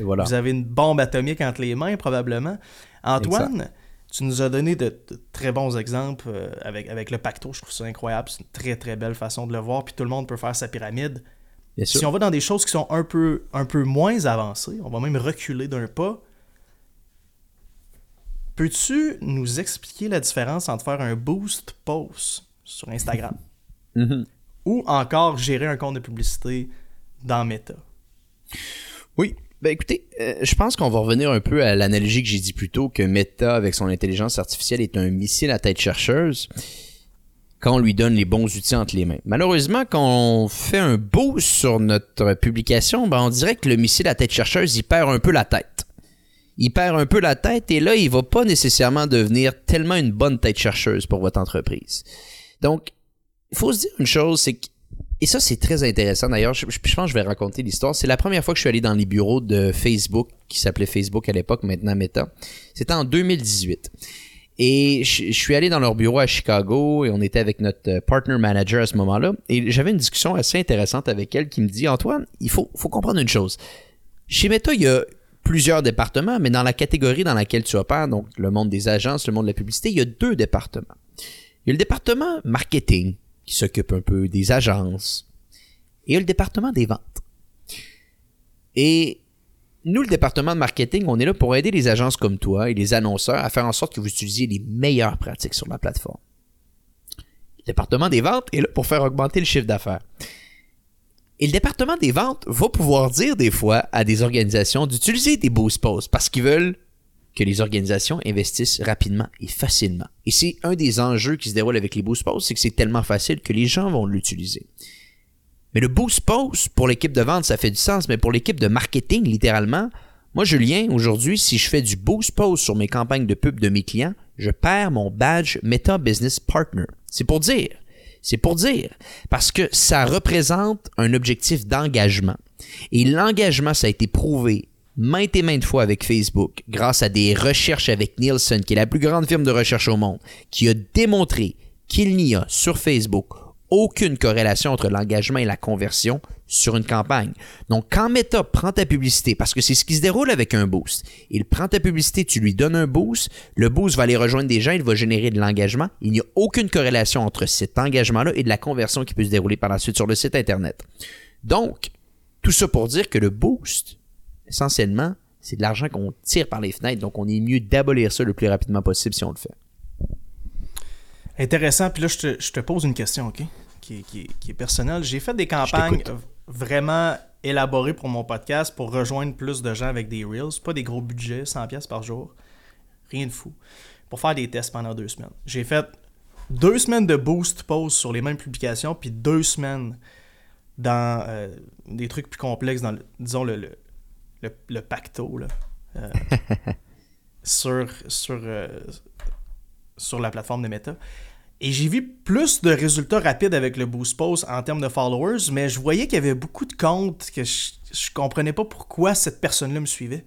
voilà. Vous avez une bombe atomique entre les mains, probablement. Antoine, tu nous as donné de, très bons exemples euh, avec, avec le pacto. Je trouve ça incroyable. C'est une très, très belle façon de le voir. Puis tout le monde peut faire sa pyramide. si on va dans des choses qui sont un peu, un peu moins avancées, on va même reculer d'un pas. Peux-tu nous expliquer la différence entre faire un boost post sur Instagram. [laughs] Mhm. Ou encore gérer un compte de publicité dans Meta? Oui. Ben écoutez, euh, je pense qu'on va revenir un peu à l'analogie que j'ai dit plus tôt que Meta, avec son intelligence artificielle, est un missile à tête chercheuse quand on lui donne les bons outils entre les mains. Malheureusement, quand on fait un boost sur notre publication, ben on dirait que le missile à tête chercheuse, il perd un peu la tête. Il perd un peu la tête et là, il va pas nécessairement devenir tellement une bonne tête chercheuse pour votre entreprise. Donc, il faut se dire une chose, c'est que et ça, c'est très intéressant. D'ailleurs, je, pense que je vais raconter l'histoire. C'est la première fois que je suis allé dans les bureaux de Facebook, qui s'appelait Facebook à l'époque, maintenant Meta. C'était en 2018. Et je, suis allé dans leur bureau à Chicago et on était avec notre euh, partner manager à ce moment-là. Et j'avais une discussion assez intéressante avec elle qui me dit Antoine, il faut, faut comprendre une chose. Chez Meta, il y a plusieurs départements, mais dans la catégorie dans laquelle tu opères, donc le monde des agences, le monde de la publicité, il y a deux départements. Il y a le département marketing qui s'occupe un peu des agences. Et il y a le département des ventes. Et nous, le département de marketing, on est là pour aider les agences comme toi et les annonceurs à faire en sorte que vous utilisiez les meilleures pratiques sur la plateforme. Le département des ventes est là pour faire augmenter le chiffre d'affaires. Et le département des ventes va pouvoir dire des fois à des organisations d'utiliser des boost posts parce qu'ils veulent que les organisations investissent rapidement et facilement. Et c'est un des enjeux qui se déroule avec les Boost Posts, c'est que c'est tellement facile que les gens vont l'utiliser. Mais le Boost Post, pour l'équipe de vente, ça fait du sens, mais pour l'équipe de marketing, littéralement, moi, Julien, aujourd'hui, si je fais du Boost Post sur mes campagnes de pub de mes clients, je perds mon badge Meta Business Partner. C'est pour dire. C'est pour dire. Parce que ça représente un objectif d'engagement. Et l'engagement, ça a été prouvé maintes et maintes fois avec Facebook, grâce à des recherches avec Nielsen, qui est la plus grande firme de recherche au monde, qui a démontré qu'il n'y a sur Facebook aucune corrélation entre l'engagement et la conversion sur une campagne. Donc, quand Meta prend ta publicité, parce que c'est ce qui se déroule avec un boost, il prend ta publicité, tu lui donnes un boost, le boost va aller rejoindre des gens, il va générer de l'engagement. Il n'y a aucune corrélation entre cet engagement-là et de la conversion qui peut se dérouler par la suite sur le site Internet. Donc, tout ça pour dire que le boost essentiellement, c'est de l'argent qu'on tire par les fenêtres. Donc, on est mieux d'abolir ça le plus rapidement possible si on le fait. Intéressant. Puis là, je te, pose une question, OK? Qui, est personnelle. J'ai fait des campagnes vraiment élaborées pour mon podcast pour rejoindre plus de gens avec des Reels. Pas des gros budgets, 100$ par jour. Rien de fou. pour faire des tests pendant deux semaines. J'ai fait deux semaines de boost post sur les mêmes publications, puis deux semaines dans euh, des trucs plus complexes, dans, le, disons, le, le, le, pacto, là, euh, [laughs] sur, sur, euh, sur la plateforme de Meta. Et j'ai vu plus de résultats rapides avec le Boost Post en termes de followers, mais je voyais qu'il y avait beaucoup de comptes que je, je comprenais pas pourquoi cette personne-là me suivait.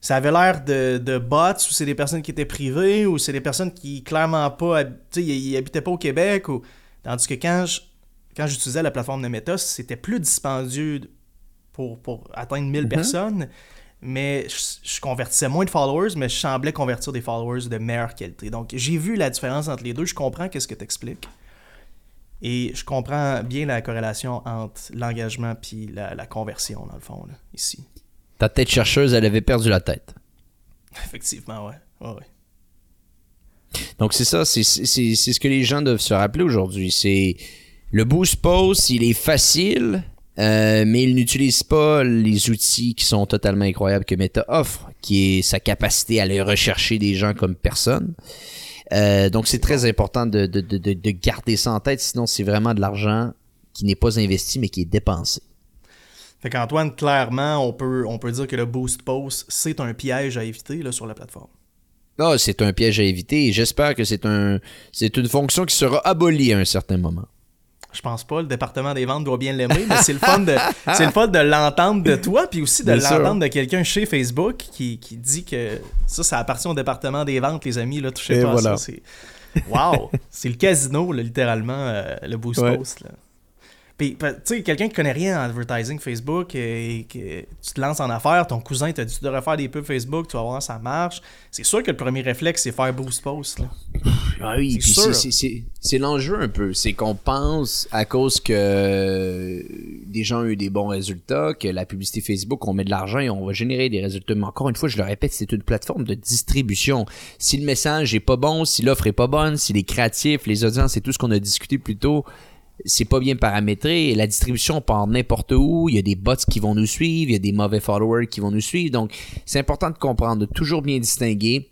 Ça avait l'air de, de, bots, ou c'est des personnes qui étaient privées, ou c'est des personnes qui clairement pas, tu sais, ils habitaient pas au Québec, ou... tandis que quand je, quand j'utilisais la plateforme de Meta, c'était plus dispendieux pour, pour atteindre 1000 mm-hmm. personnes, mais je, convertissais moins de followers, mais je semblais convertir des followers de meilleure qualité. Donc, j'ai vu la différence entre les deux. Je comprends qu'est-ce que tu expliques. Et je comprends bien la corrélation entre l'engagement et la, conversion, dans le fond, ici. Ta tête chercheuse, elle avait perdu la tête. [laughs] Effectivement, ouais. ouais, Donc, c'est ça, c'est ce que les gens doivent se rappeler aujourd'hui. C'est le boost post, il est facile, euh, mais il n'utilise pas les outils qui sont totalement incroyables que Meta offre, qui est sa capacité à aller rechercher des gens comme personne. Euh, donc c'est très important de, de, de, de, garder ça en tête, sinon c'est vraiment de l'argent qui n'est pas investi mais qui est dépensé. Fait qu'Antoine, clairement, on peut, on peut dire que le boost post, c'est un piège à éviter là, sur la plateforme. Ah, c'est un piège à éviter et j'espère que c'est un c'est une fonction qui sera abolie à un certain moment. Je pense pas. Le département des ventes doit bien l'aimer, mais c'est le fun de [laughs] c'est le fun de l'entendre de toi, puis aussi de l'entendre de quelqu'un chez Facebook qui, qui, dit que ça, ça appartient au département des ventes, les amis. Là, touchez pas à ça. Wow! c'est le casino, littéralement, euh, le Boost Post. Là. Puis, tu sais, quelqu'un qui connaît rien en advertising Facebook et que tu te lances en affaires, ton cousin t'a dit tu devrais faire des pubs Facebook, tu vas voir ça marche. C'est sûr que le premier réflexe, c'est faire boost post. Là. Ah oui, puis c'est l'enjeu un peu. C'est qu'on pense à cause que des gens ont eu des bons résultats, que la publicité Facebook, on met de l'argent et on va générer des résultats. Mais encore une fois, je le répète, c'est une plateforme de distribution. Si le message est pas bon, si l'offre est pas bonne, si les créatifs, les audiences et tout ce qu'on a discuté plus tôt, c'est pas bien paramétré. La distribution part n'importe où. Il y a des bots qui vont nous suivre, il y a des mauvais followers qui vont nous suivre. Donc, c'est important de comprendre, de toujours bien distinguer.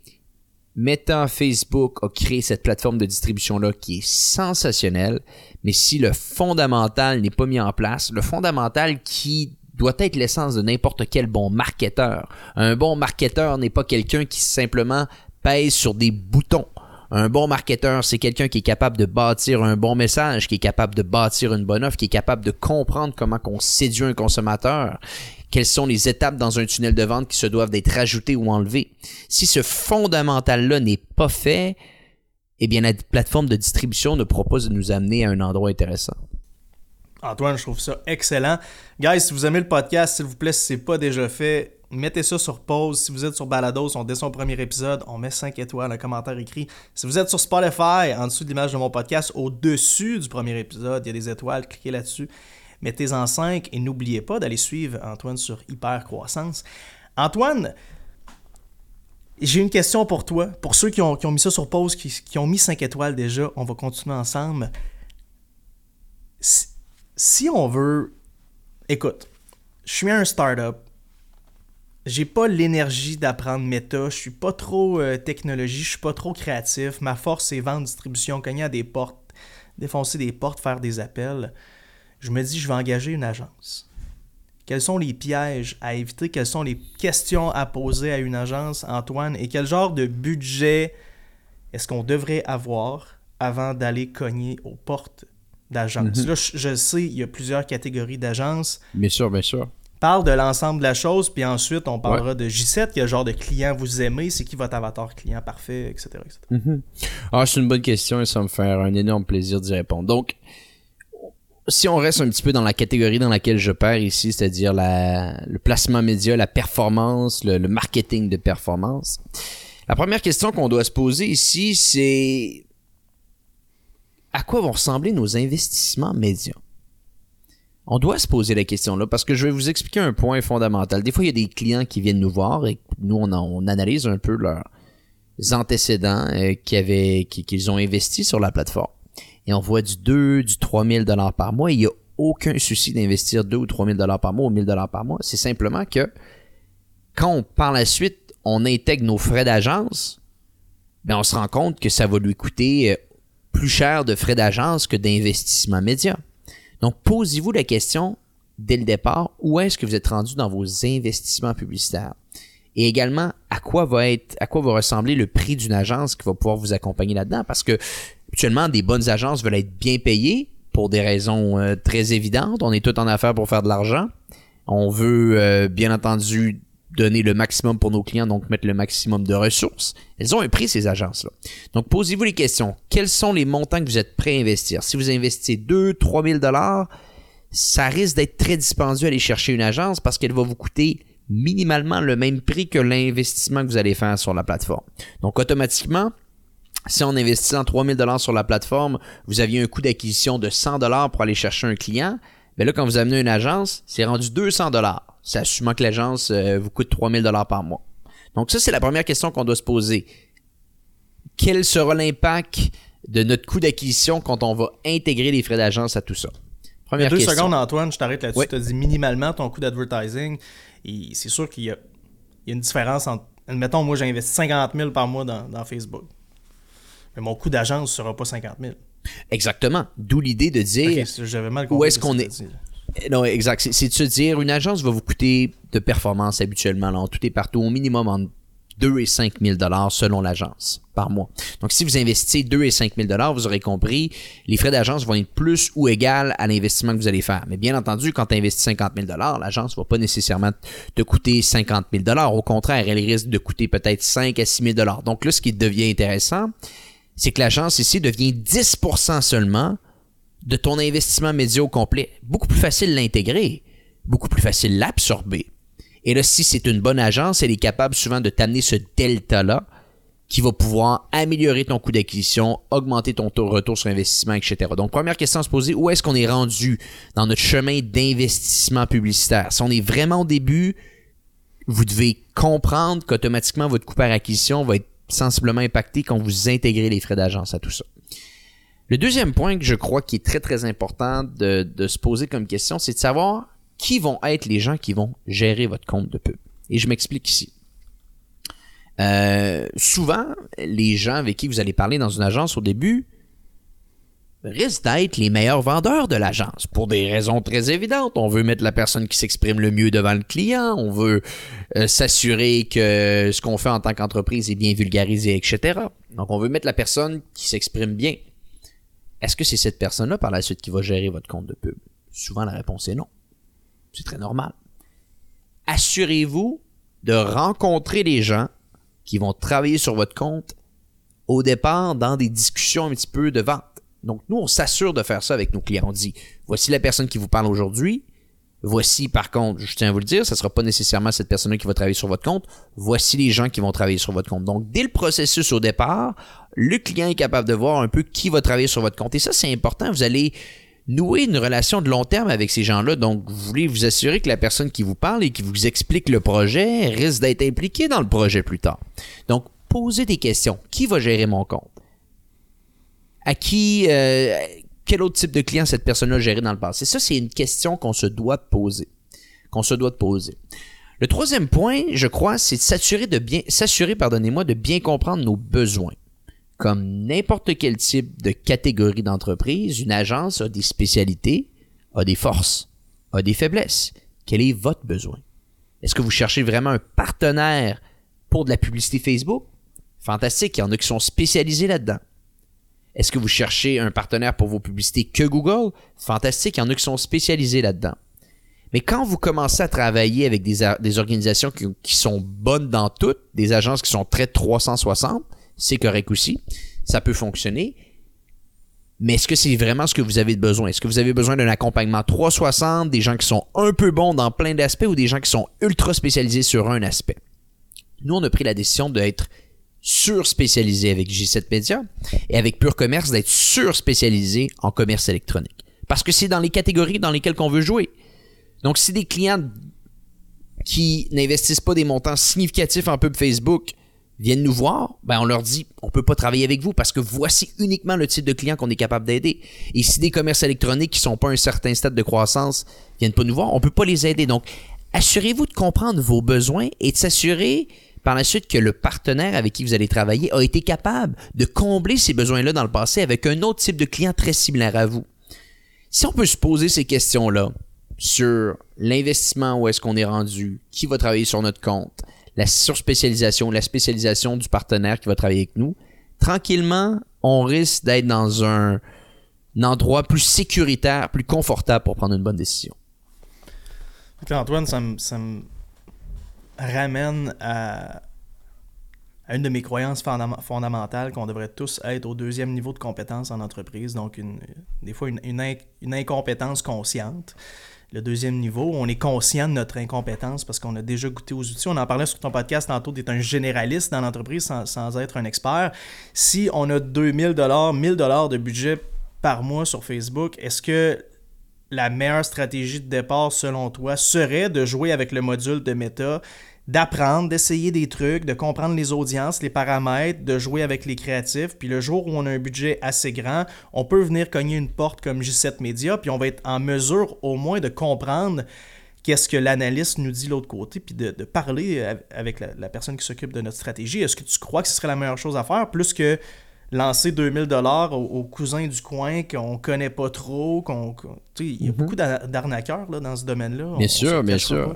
Meta Facebook a créé cette plateforme de distribution-là qui est sensationnelle, mais si le fondamental n'est pas mis en place, le fondamental qui doit être l'essence de n'importe quel bon marketeur. Un bon marketeur n'est pas quelqu'un qui simplement pèse sur des boutons. Un bon marketeur, c'est quelqu'un qui est capable de bâtir un bon message, qui est capable de bâtir une bonne offre, qui est capable de comprendre comment on séduit un consommateur, quelles sont les étapes dans un tunnel de vente qui se doivent d'être ajoutées ou enlevées. Si ce fondamental-là n'est pas fait, eh bien la plateforme de distribution ne propose de nous amener à un endroit intéressant. Antoine, je trouve ça excellent. Guys, si vous aimez le podcast, s'il vous plaît, si ce n'est pas déjà fait, mettez ça sur pause. Si vous êtes sur Balados, on descend au premier épisode, on met 5 étoiles, un commentaire écrit. Si vous êtes sur Spotify, en dessous de l'image de mon podcast, au-dessus du premier épisode, il y a des étoiles, cliquez là-dessus. Mettez-en 5 et n'oubliez pas d'aller suivre Antoine sur Hyper Croissance. Antoine, j'ai une question pour toi. Pour ceux qui ont, mis ça sur pause, qui, qui, ont mis 5 étoiles déjà, on va continuer ensemble. Si, si on veut. Écoute, je suis un startup j'ai pas l'énergie d'apprendre méta, je suis pas trop euh, technologie, je suis pas trop créatif. Ma force c'est vendre, distribution, cogner à des portes, défoncer des portes, faire des appels. Je me dis je vais engager une agence. Quels sont les pièges à éviter, quelles sont les questions à poser à une agence, Antoine, et quel genre de budget est-ce qu'on devrait avoir avant d'aller cogner aux portes d'agences. Mhm. Là, je, je, sais, il y a plusieurs catégories d'agences. Bien sûr, bien sûr parle de l'ensemble de la chose, puis ensuite on parlera de J7, quel genre de client vous aimez, c'est qui votre avatar client parfait, etc. Mm-hmm. Ah, c'est une bonne question et ça me fait un énorme plaisir d'y répondre. Donc, si on reste un petit peu dans la catégorie dans laquelle je perds ici, c'est-à-dire le placement média, la performance, le, marketing de performance, la première question qu'on doit se poser ici, c'est à quoi vont ressembler nos investissements médias? On doit se poser la question là parce que je vais vous expliquer un point fondamental. Des fois, il y a des clients qui viennent nous voir et nous, on, analyse un peu leurs antécédents euh, qu'ils ont investi sur la plateforme. Et on voit du 2, du 3 000 dollars par mois. il n'y a aucun souci d'investir 2 ou 3 000 dollars par mois ou 1000 dollars par mois. C'est simplement que quand par la suite, on intègre nos frais d'agence, ben on se rend compte que ça va lui coûter euh, plus cher de frais d'agence que d'investissement média. Donc, posez-vous la question dès le départ, où est-ce que vous êtes rendu dans vos investissements publicitaires? Et également, à quoi va être, à quoi va ressembler le prix d'une agence qui va pouvoir vous accompagner là-dedans? Parce que, actuellement, des bonnes agences veulent être bien payées pour des raisons euh, très évidentes. On est tout en affaires pour faire de l'argent. On veut, euh, bien entendu, donner le maximum pour nos clients, donc mettre le maximum de ressources. Elles ont un prix, ces agences-là. Donc, posez-vous les questions. Quels sont les montants que vous êtes prêts à investir? Si vous investissez 2, 3 000 dollars, ça risque d'être très dispendieux aller chercher une agence parce qu'elle va vous coûter minimalement le même prix que l'investissement que vous allez faire sur la plateforme. Donc, automatiquement, si en 3000 dollars sur la plateforme, vous aviez un coût d'acquisition de 100 dollars pour aller chercher un client. Mais là, quand vous amenez une agence, c'est rendu 200 dollars. C'est assumant que l'agence euh, vous coûte 3000 dollars par mois. Donc ça, c'est la première question qu'on doit se poser. Quel sera l'impact de notre coût d'acquisition quand on va intégrer les frais d'agence à tout ça? Première deux secondes, Antoine, je t'arrête là-dessus. Tu as dit minimalement ton coût d'advertising. Et c'est sûr qu'il y, a une différence entre. Admettons, moi, j'ai investi 50 000 par mois dans, Facebook. Mais mon coût d'agence ne sera pas 50 000. Exactement. D'où l'idée de dire. j'avais mal compris. Où est-ce qu'on est. Non, exact. C'est de se dire, une agence va vous coûter de performance habituellement, là, tout est partout, au minimum entre 2 et 5 000 dollars selon l'agence par mois. Donc, si vous investissez 2 et 5 000 dollars, vous aurez compris, les frais d'agence vont être plus ou égal à l'investissement que vous allez faire. Mais bien entendu, quand tu investis 50 000 dollars, l'agence va pas nécessairement te coûter 50 000 dollars. Au contraire, elle risque de coûter peut-être 5 à 6 000 dollars. Donc là, ce qui devient intéressant, c'est que l'agence ici devient 10% seulement de ton investissement média au complet. Beaucoup plus facile l'intégrer, beaucoup plus facile l'absorber. Et là, si c'est une bonne agence, elle est capable souvent de t'amener ce delta-là qui va pouvoir améliorer ton coût d'acquisition, augmenter ton retour sur investissement, etc. Donc, première question à se poser, où est-ce qu'on est rendu dans notre chemin d'investissement publicitaire? Si on est vraiment au début, vous devez comprendre qu'automatiquement, votre coût par acquisition va être sensiblement impacté quand vous intégrez les frais d'agence à tout ça. Le deuxième point que je crois qui est très très important de, se poser comme question, c'est de savoir qui vont être les gens qui vont gérer votre compte de pub. Et je m'explique ici. Euh, souvent, les gens avec qui vous allez parler dans une agence au début risquent d'être les meilleurs vendeurs de l'agence pour des raisons très évidentes. On veut mettre la personne qui s'exprime le mieux devant le client, on veut euh, s'assurer que ce qu'on fait en tant qu'entreprise est bien vulgarisé, etc. Donc, on veut mettre la personne qui s'exprime bien. Est-ce que c'est cette personne-là par la suite qui va gérer votre compte de pub? Souvent, la réponse est non. C'est très normal. Assurez-vous de rencontrer les gens qui vont travailler sur votre compte au départ dans des discussions un petit peu de vente. Donc, nous, on s'assure de faire ça avec nos clients. On dit, voici la personne qui vous parle aujourd'hui. Voici, par contre, je tiens à vous le dire, ce ne sera pas nécessairement cette personne-là qui va travailler sur votre compte. Voici les gens qui vont travailler sur votre compte. Donc, dès le processus au départ, le client est capable de voir un peu qui va travailler sur votre compte. Et ça, c'est important. Vous allez nouer une relation de long terme avec ces gens-là. Donc, vous voulez vous assurer que la personne qui vous parle et qui vous explique le projet risque d'être impliquée dans le projet plus tard. Donc, posez des questions. Qui va gérer mon compte? À qui, euh, quel autre type de client cette personne-là a géré dans le passé? Ça, c'est une question qu'on se doit de poser. Qu'on se doit de poser. Le troisième point, je crois, c'est s'assurer de bien, s'assurer, pardonnez-moi, de bien comprendre nos besoins. Comme n'importe quel type de catégorie d'entreprise, une agence a des spécialités, a des forces, a des faiblesses. Quel est votre besoin? Est-ce que vous cherchez vraiment un partenaire pour de la publicité Facebook? Fantastique, il y en a qui sont spécialisés là-dedans. Est-ce que vous cherchez un partenaire pour vos publicités que Google? Fantastique, il y en a qui sont spécialisés là-dedans. Mais quand vous commencez à travailler avec des, organisations qui, qui, sont bonnes dans toutes, des agences qui sont très 360, c'est correct aussi. Ça peut fonctionner. Mais est-ce que c'est vraiment ce que vous avez besoin? Est-ce que vous avez besoin d'un accompagnement 360, des gens qui sont un peu bons dans plein d'aspects ou des gens qui sont ultra spécialisés sur un aspect? Nous, on a pris la décision d'être sur-spécialisé avec G7 Media et avec Pure Commerce d'être sur-spécialisé en commerce électronique. Parce que c'est dans les catégories dans lesquelles on veut jouer. Donc, si des clients qui n'investissent pas des montants significatifs en pub Facebook viennent nous voir, ben on leur dit on peut pas travailler avec vous parce que voici uniquement le type de client qu'on est capable d'aider. Et si des commerces électroniques qui sont pas à un certain stade de croissance viennent pas nous voir, on peut pas les aider. Donc assurez-vous de comprendre vos besoins et de s'assurer par la suite que le partenaire avec qui vous allez travailler a été capable de combler ces besoins-là dans le passé avec un autre type de client très similaire à vous. Si on peut se poser ces questions-là sur l'investissement, où est-ce qu'on est rendu, qui va travailler sur notre compte, la surspécialisation, la spécialisation du partenaire qui va travailler avec nous, tranquillement, on risque d'être dans un, endroit plus sécuritaire, plus confortable pour prendre une bonne décision. Antoine, ça me, ramène à, une de mes croyances fondamentales qu'on devrait tous être au deuxième niveau de compétence en entreprise, donc une, des fois une incompétence consciente le deuxième niveau. On est conscient de notre incompétence parce qu'on a déjà goûté aux outils. On en parlait sur ton podcast tantôt, es un généraliste dans l'entreprise sans, être un expert. Si on a 2000 dollars, 1000 dollars de budget par mois sur Facebook, est-ce que la meilleure stratégie de départ selon toi serait de jouer avec le module de méta d'apprendre, d'essayer des trucs, de comprendre les audiences, les paramètres, de jouer avec les créatifs. Puis le jour où on a un budget assez grand, on peut venir cogner une porte comme J7 Media, puis on va être en mesure au moins de comprendre qu'est-ce que l'analyste nous dit de l'autre côté, puis de, parler avec la, la personne qui s'occupe de notre stratégie. Est-ce que tu crois que ce serait la meilleure chose à faire, plus que lancer 2000 dollars aux, cousins du coin qu'on connaît pas trop, qu'on, il y a mhm. beaucoup d'arnaqueurs dans ce domaine-là. Bien sûr, bien sûr.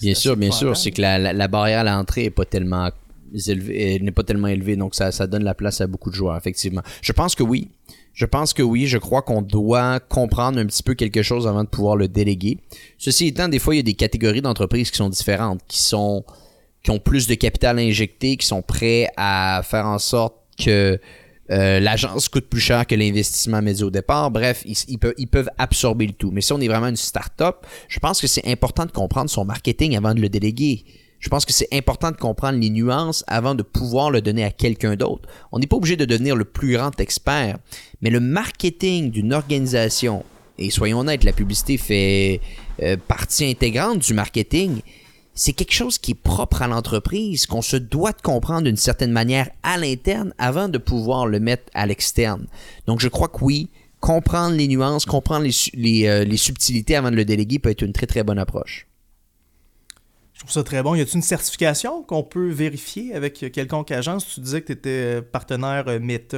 bien sûr, bien sûr, c'est que la, barrière à l'entrée est pas tellement élevée, n'est pas tellement élevée, donc ça, ça donne la place à beaucoup de joueurs, effectivement. Je pense que oui. Je pense que oui, je crois qu'on doit comprendre un petit peu quelque chose avant de pouvoir le déléguer. Ceci étant, des fois, il y a des catégories d'entreprises qui sont différentes, qui sont qui ont plus de capital injecté, qui sont prêts à faire en sorte que euh, l'agence coûte plus cher que l'investissement média au départ. Bref, ils, peuvent, ils, peuvent, absorber le tout. Mais si on est vraiment une start-up, je pense que c'est important de comprendre son marketing avant de le déléguer. Je pense que c'est important de comprendre les nuances avant de pouvoir le donner à quelqu'un d'autre. On n'est pas obligé de devenir le plus grand expert, mais le marketing d'une organisation, et soyons honnêtes, la publicité fait euh, partie intégrante du marketing, c'est quelque chose qui est propre à l'entreprise, qu'on se doit de comprendre d'une certaine manière à l'interne avant de pouvoir le mettre à l'externe. Donc je crois que oui, comprendre les nuances, comprendre les, euh, subtilités avant de le déléguer peut être une très très bonne approche. Je trouve ça très bon. Y a-t-il une certification qu'on peut vérifier avec quelconque agence? Tu disais que tu étais partenaire euh, Meta,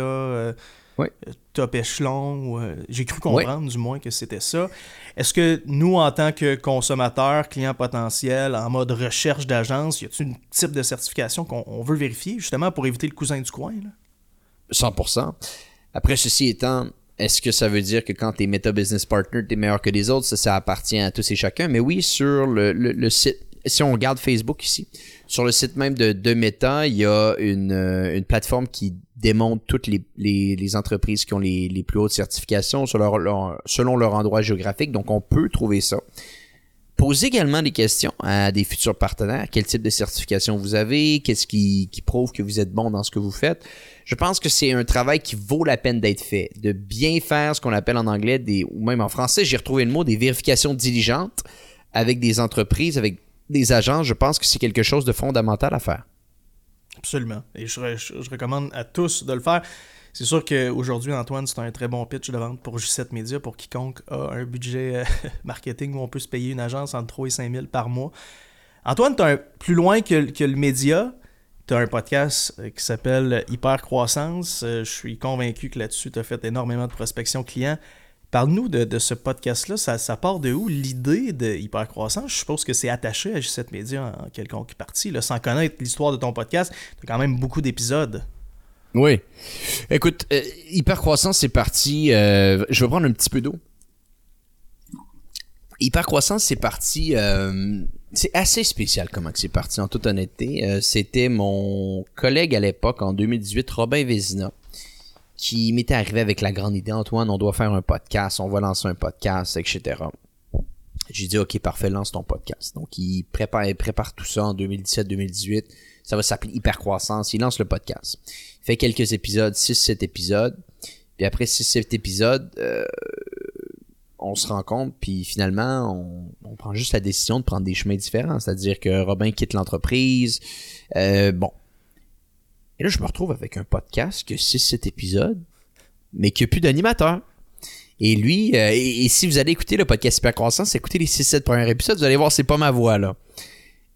euh, top échelon. J'ai cru comprendre du moins que c'était ça. Est-ce que nous, en tant que consommateurs, clients potentiels, en mode recherche d'agence, y a-t-il un type de certification qu'on veut vérifier justement pour éviter le cousin du coin? Là? 100%. Après, ceci étant, est-ce que ça veut dire que quand tu es Meta Business Partner, tu es meilleur que les autres? Ça, ça appartient à tous et chacun. Mais oui, sur le site si on regarde Facebook ici, sur le site même de, de Meta, il y a une, euh, plateforme qui démontre toutes les, entreprises qui ont les, plus hautes certifications selon leur, selon leur endroit géographique. Donc, on peut trouver ça. Posez également des questions à des futurs partenaires. Quel type de certification vous avez? Qu'est-ce qui, qui prouve que vous êtes bon dans ce que vous faites? Je pense que c'est un travail qui vaut la peine d'être fait. De bien faire ce qu'on appelle en anglais, des, ou même en français, j'ai retrouvé le mot, des vérifications diligentes avec des entreprises, avec des agents, je pense que c'est quelque chose de fondamental à faire. Absolument. Et je, recommande à tous de le faire. C'est sûr qu'aujourd'hui, Antoine, c'est un très bon pitch de vente pour J7 Media pour quiconque a un budget euh, [laughs] marketing où on peut se payer une agence entre 3 et 5 000 par mois. Antoine, tu es plus loin que, que le média. Tu as un podcast euh, qui s'appelle Hyper Croissance. Euh, je suis convaincu que là-dessus, tu as fait énormément de prospection client. Parle-nous de, ce podcast-là. Ça, part de où l'idée de hypercroissance? Je suppose que c'est attaché à G7 Media en quelconque partie. Sans connaître l'histoire de ton podcast, tu as quand même beaucoup d'épisodes. Oui. Écoute, euh, hypercroissance, c'est parti. Euh, je vais prendre un petit peu d'eau. Hypercroissance, c'est parti. Euh, c'est assez spécial comment c'est parti, en toute honnêteté. C'était mon collègue à l'époque, en 2018, Robin Vézina qui m'était arrivé avec la grande idée, Antoine, on doit faire un podcast, on va lancer un podcast, etc. J'ai dit, OK, parfait, lance ton podcast. Donc, il prépare, il prépare tout ça en 2017-2018. Ça va s'appeler Hypercroissance. Il lance le podcast. Il fait quelques épisodes, 6-7 épisodes. Puis après 6-7 épisodes, euh, on se rend compte, puis finalement, on, prend juste la décision de prendre des chemins différents. C'est-à-dire que Robin quitte l'entreprise. Euh, bon, et là, je me retrouve avec un podcast qui a 6-7 épisodes, mais qui n'a plus d'animateur. Et lui, euh, et, si vous allez écouter le podcast Super Croissance, écoutez les 6-7 premiers épisodes, vous allez voir, c'est pas ma voix, là.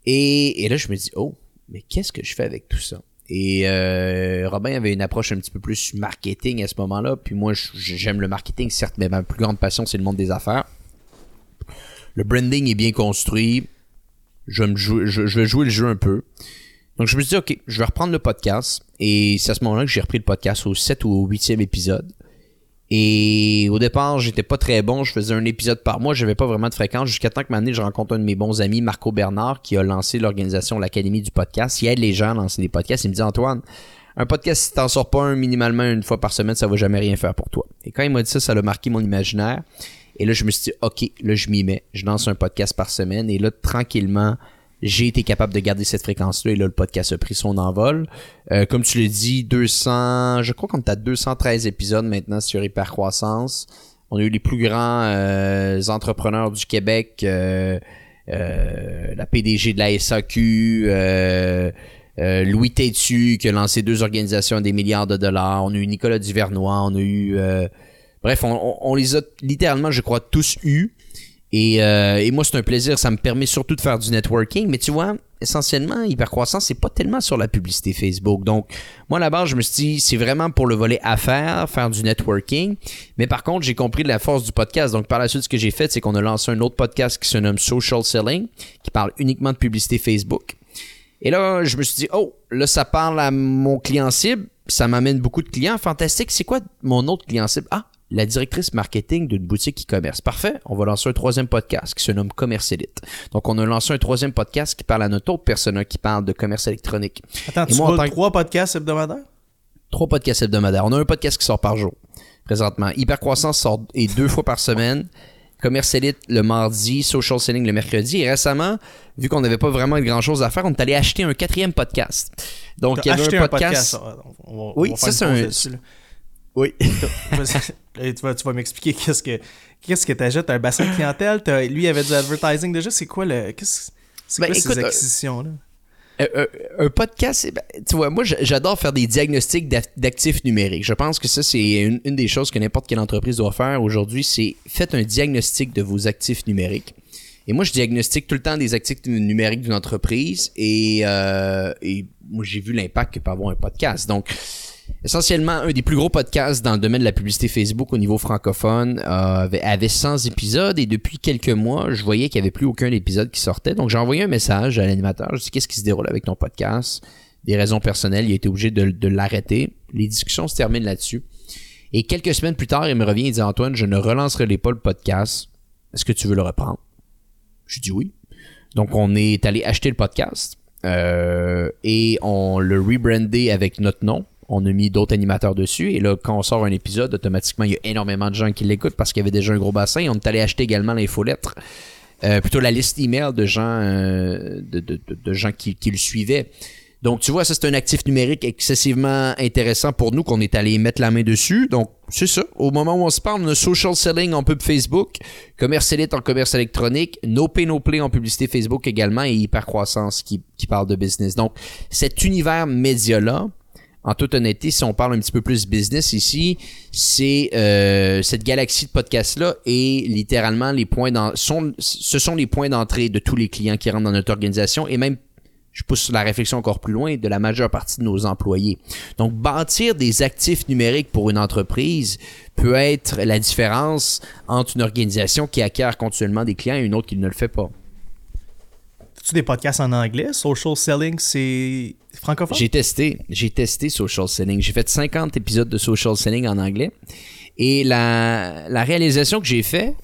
Et, là, je me dis, oh, mais qu'est-ce que je fais avec tout ça? Et euh, Robin avait une approche un petit peu plus marketing à ce moment-là. Puis moi, j'aime le marketing, certes, mais ma plus grande passion, c'est le monde des affaires. Le branding est bien construit. Je, me je vais jouer le jeu un peu. Donc je me suis dit, ok, je vais reprendre le podcast. Et c'est à ce moment-là que j'ai repris le podcast au 7 ou au 8e épisode. Et au départ, j'étais pas très bon. Je faisais un épisode par mois. J'avais pas vraiment de fréquence. Jusqu'à temps que maintenant, je rencontre un de mes bons amis, Marco Bernard, qui a lancé l'organisation l'Académie du podcast. Il aide les gens à lancer des podcasts. Il me dit, Antoine, un podcast, si t'en sors pas un minimalement une fois par semaine, ça va jamais rien faire pour toi. Et quand il m'a dit ça, ça a marqué mon imaginaire. Et là, je me suis dit, OK, là, je m'y mets. Je lance un podcast par semaine. Et là, tranquillement, j'ai été capable de garder cette fréquence-là et là, le podcast a pris son envol. Euh, comme tu l'as dit, 200, je crois qu'on est à 213 épisodes maintenant sur Hypercroissance. On a eu les plus grands euh, entrepreneurs du Québec, euh, la PDG de la SAQ, Louis Tétu qui a lancé deux organisations à des milliards de dollars. On a eu Nicolas Duvernois, on a eu... bref, on, on, les a littéralement, je crois, tous eus. Euh, et, moi, c'est un plaisir. Ça me permet surtout de faire du networking. Mais tu vois, essentiellement, Hypercroissance, c'est pas tellement sur la publicité Facebook. Donc, moi, là-bas, je me suis dit, c'est vraiment pour le volet affaires, faire du networking. Mais par contre, j'ai compris la force du podcast. Donc, par la suite, ce que j'ai fait, c'est qu'on a lancé un autre podcast qui se nomme Social Selling, qui parle uniquement de publicité Facebook. Et là, je me suis dit, oh, là, ça parle à mon client cible. Ça m'amène beaucoup de clients. Fantastique. C'est quoi mon autre client cible? Ah, la directrice marketing d'une boutique e-commerce. Parfait, on va lancer un troisième podcast qui se nomme Commerce Elite. Donc, on a lancé un troisième podcast qui parle à notre autre personne qui parle de commerce électronique. Attends, tu moi, trois podcasts hebdomadaires? Trois podcasts hebdomadaires. On a un podcast qui sort par jour, présentement. Hypercroissance sort et deux fois par semaine. Commerce Elite le mardi, Social Selling le mercredi. Et récemment, vu qu'on n'avait pas vraiment grand chose à faire, on est allé acheter un quatrième podcast. Donc, il y avait un podcast. oui, ça, c'est un. Oui. [laughs] tu vas, tu vas m'expliquer [laughs] qu'est-ce que qu'est-ce que t'ajoutes un bassin de clientèle. lui, il avait du advertising déjà. C'est quoi le. Qu'est-ce, c'est ben, quoi ces euh, acquisitions-là? un podcast, ben, tu vois, moi j'adore faire des diagnostics d'actifs numériques. Je pense que ça, c'est une, des choses que n'importe quelle entreprise doit faire aujourd'hui, c'est faites un diagnostic de vos actifs numériques. Et moi, je diagnostique tout le temps des actifs numériques d'une entreprise et, euh, et moi, j'ai vu l'impact que peut avoir un podcast. Donc, essentiellement un des plus gros podcasts dans le domaine de la publicité Facebook au niveau francophone euh, avait, 100 épisodes et depuis quelques mois, je voyais qu'il n'y avait plus aucun épisode qui sortait. Donc j'ai envoyé un message à l'animateur. Je dis qu'est-ce qui se déroule avec ton podcast? Des raisons personnelles, il a été obligé de, l'arrêter. Les discussions se terminent là-dessus. Et quelques semaines plus tard, il me revient et dit Antoine, je ne relancerai pas le podcast. Est-ce que tu veux le reprendre? Je dis oui. Donc on est allé acheter le podcast. Euh, et on le rebrandé avec notre nom on a mis d'autres animateurs dessus. Et là, quand on sort un épisode, automatiquement, il y a énormément de gens qui l'écoutent parce qu'il y avait déjà un gros bassin. On est allé acheter également l'infolettre. Euh, plutôt la liste email de gens, euh, de, gens qui, le suivaient. Donc, tu vois, ça, c'est un actif numérique excessivement intéressant pour nous qu'on est allé mettre la main dessus. Donc, c'est ça. Au moment où on se parle, on a social selling en pub Facebook, commerce élite en commerce électronique, no pay no play en publicité Facebook également et hypercroissance qui, qui parle de business. Donc, cet univers média-là, en toute honnêteté, si on parle un petit peu plus business ici, c'est euh, cette galaxie de podcasts-là et littéralement les points dans, sont, ce sont les points d'entrée de tous les clients qui rentrent dans notre organisation et même je pousse la réflexion encore plus loin, de la majeure partie de nos employés. Donc, bâtir des actifs numériques pour une entreprise peut être la différence entre une organisation qui acquiert continuellement des clients et une autre qui ne le fait pas tu des podcasts en anglais? Social selling, c'est francophone? J'ai testé. J'ai testé social selling. J'ai fait 50 épisodes de social selling en anglais. Et la, la réalisation que j'ai fait,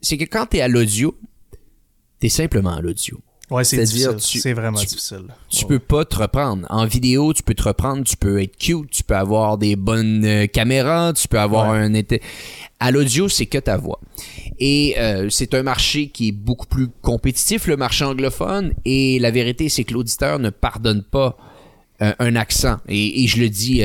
c'est que quand tu es à l'audio, tu es simplement à l'audio. Ouais, c'est difficile. C'est vraiment difficile. Tu peux pas te reprendre. En vidéo, tu peux te reprendre, tu peux être cute, tu peux avoir des bonnes euh, caméras, tu peux avoir un. À l'audio, c'est que ta voix. Et euh, c'est un marché qui est beaucoup plus compétitif, le marché anglophone. Et la vérité, c'est que l'auditeur ne pardonne pas euh, un accent. Et, je le dis,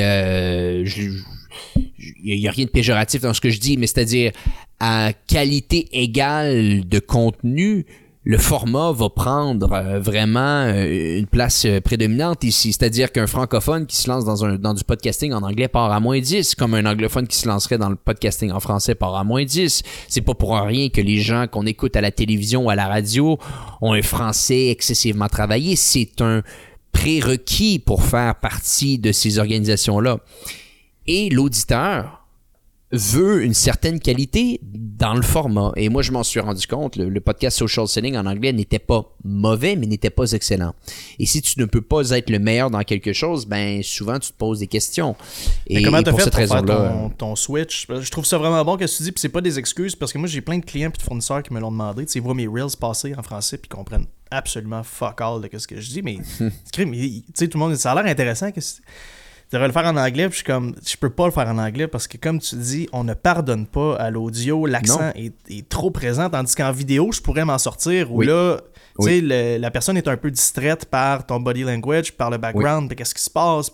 il n'y a rien de péjoratif dans ce que je dis, mais c'est-à-dire à qualité égale de contenu, le format va prendre euh, vraiment euh, une place euh, prédominante ici. C'est-à-dire qu'un francophone qui se lance dans, dans du podcasting en anglais part à moins 10, comme un anglophone qui se lancerait dans le podcasting en français part à moins 10. C'est pas pour rien que les gens qu'on écoute à la télévision ou à la radio ont un français excessivement travaillé. C'est un prérequis pour faire partie de ces organisations-là. Et l'auditeur, veut une certaine qualité dans le format. Et moi, je m'en suis rendu compte, le, podcast Social Selling en anglais n'était pas mauvais, mais n'était pas excellent. Et si tu ne peux pas être le meilleur dans quelque chose, ben souvent tu te poses des questions. Et, comment tu fait pour ton, ton, switch? Je trouve ça vraiment bon que tu dis, puis c'est pas des excuses parce que moi j'ai plein de clients et de fournisseurs qui me l'ont demandé. Tu sais, voient mes reels passer en français puis comprennent absolument fuck all de ce que je dis, mais [laughs] tu sais, tout le monde, ça a l'air intéressant que je devrais le faire en anglais, puis je suis comme, je peux pas le faire en anglais parce que, comme tu dis, on ne pardonne pas à l'audio, l'accent est, trop présent, tandis qu'en vidéo, je pourrais m'en sortir où là, tu sais, la personne est un peu distraite par ton body language, par le background, puis qu'est-ce qui se passe.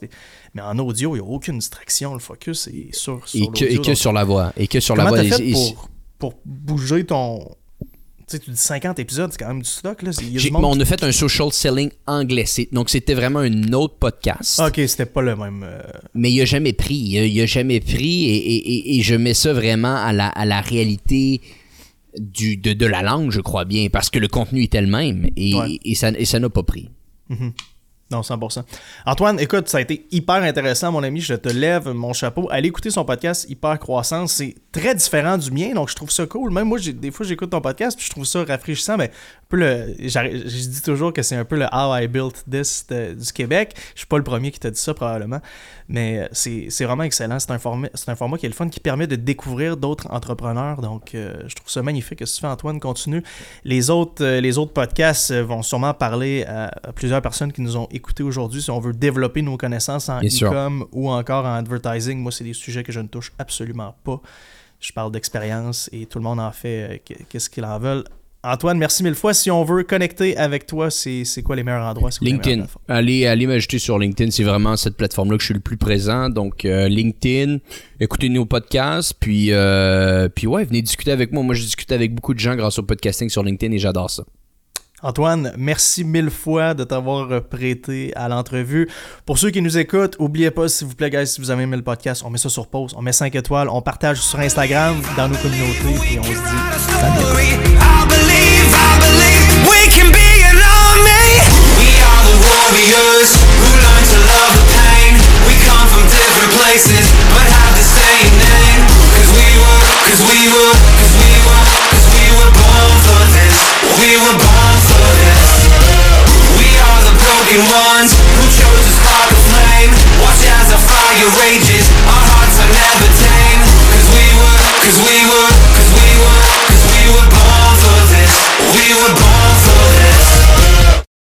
Mais en audio, il n'y a aucune distraction, le focus est sur, sur et que, et que sur la voix. Et que sur la voix. Fait pour, pour bouger ton, tu dis 50 épisodes, c'est quand même du stock. Là. on a fait un social selling anglais. Donc, c'était vraiment un autre podcast. Ok, c'était pas le même. Euh, Mais il a jamais pris. Il a, jamais pris. Et, je mets ça vraiment à la, à la réalité du, de, de, la langue, je crois bien. Parce que le contenu est le même. Et, ça n'a pas pris. Mm-hmm. Non, 100%. Antoine, écoute, ça a été hyper intéressant, mon ami. Je te lève mon chapeau. Allez écouter son podcast Hyper Croissance. C'est très différent du mien, donc je trouve ça cool. Même moi, des fois, j'écoute ton podcast, puis je trouve ça rafraîchissant. Mais peu le, je dis toujours que c'est un peu le How I Built This du Québec. Je suis pas le premier qui t'a dit ça, probablement. Mais euh, c'est vraiment excellent. C'est un, format, un format qui est le fun, qui permet de découvrir d'autres entrepreneurs. Donc, euh, je trouve ça magnifique. Ce que tu fais, Antoine, continue. Les autres, euh, les autres podcasts vont sûrement parler à, plusieurs personnes qui nous ont écoutés aujourd'hui. Si on veut développer nos connaissances en e-com ou encore en advertising, moi, c'est des sujets que je ne touche absolument pas. Je parle d'expérience et tout le monde en fait qu'est-ce qu'ils en veulent. Antoine, merci mille fois. Si on veut connecter avec toi, c'est quoi les meilleurs endroits? LinkedIn. Allez, allez m'ajouter sur LinkedIn. C'est vraiment cette plateforme-là que je suis le plus présent. Donc, euh, LinkedIn, écoutez nos podcasts. Puis, euh, puis ouais, venez discuter avec moi. Moi, je discute avec beaucoup de gens grâce au podcasting sur LinkedIn et j'adore ça. Antoine, merci mille fois de t'avoir prêté à l'entrevue. Pour ceux qui nous écoutent, n'oubliez pas, s'il vous plaît, guys, si vous avez aimé le podcast, on met ça sur pause, on met 5 étoiles, on partage sur Instagram, dans nos communautés, et on se dit We were born for this. We are the broken ones Who chose to spark flame. Watch as fire rages Our hearts are never we we cause we were Cause we were born for this. We were born for this.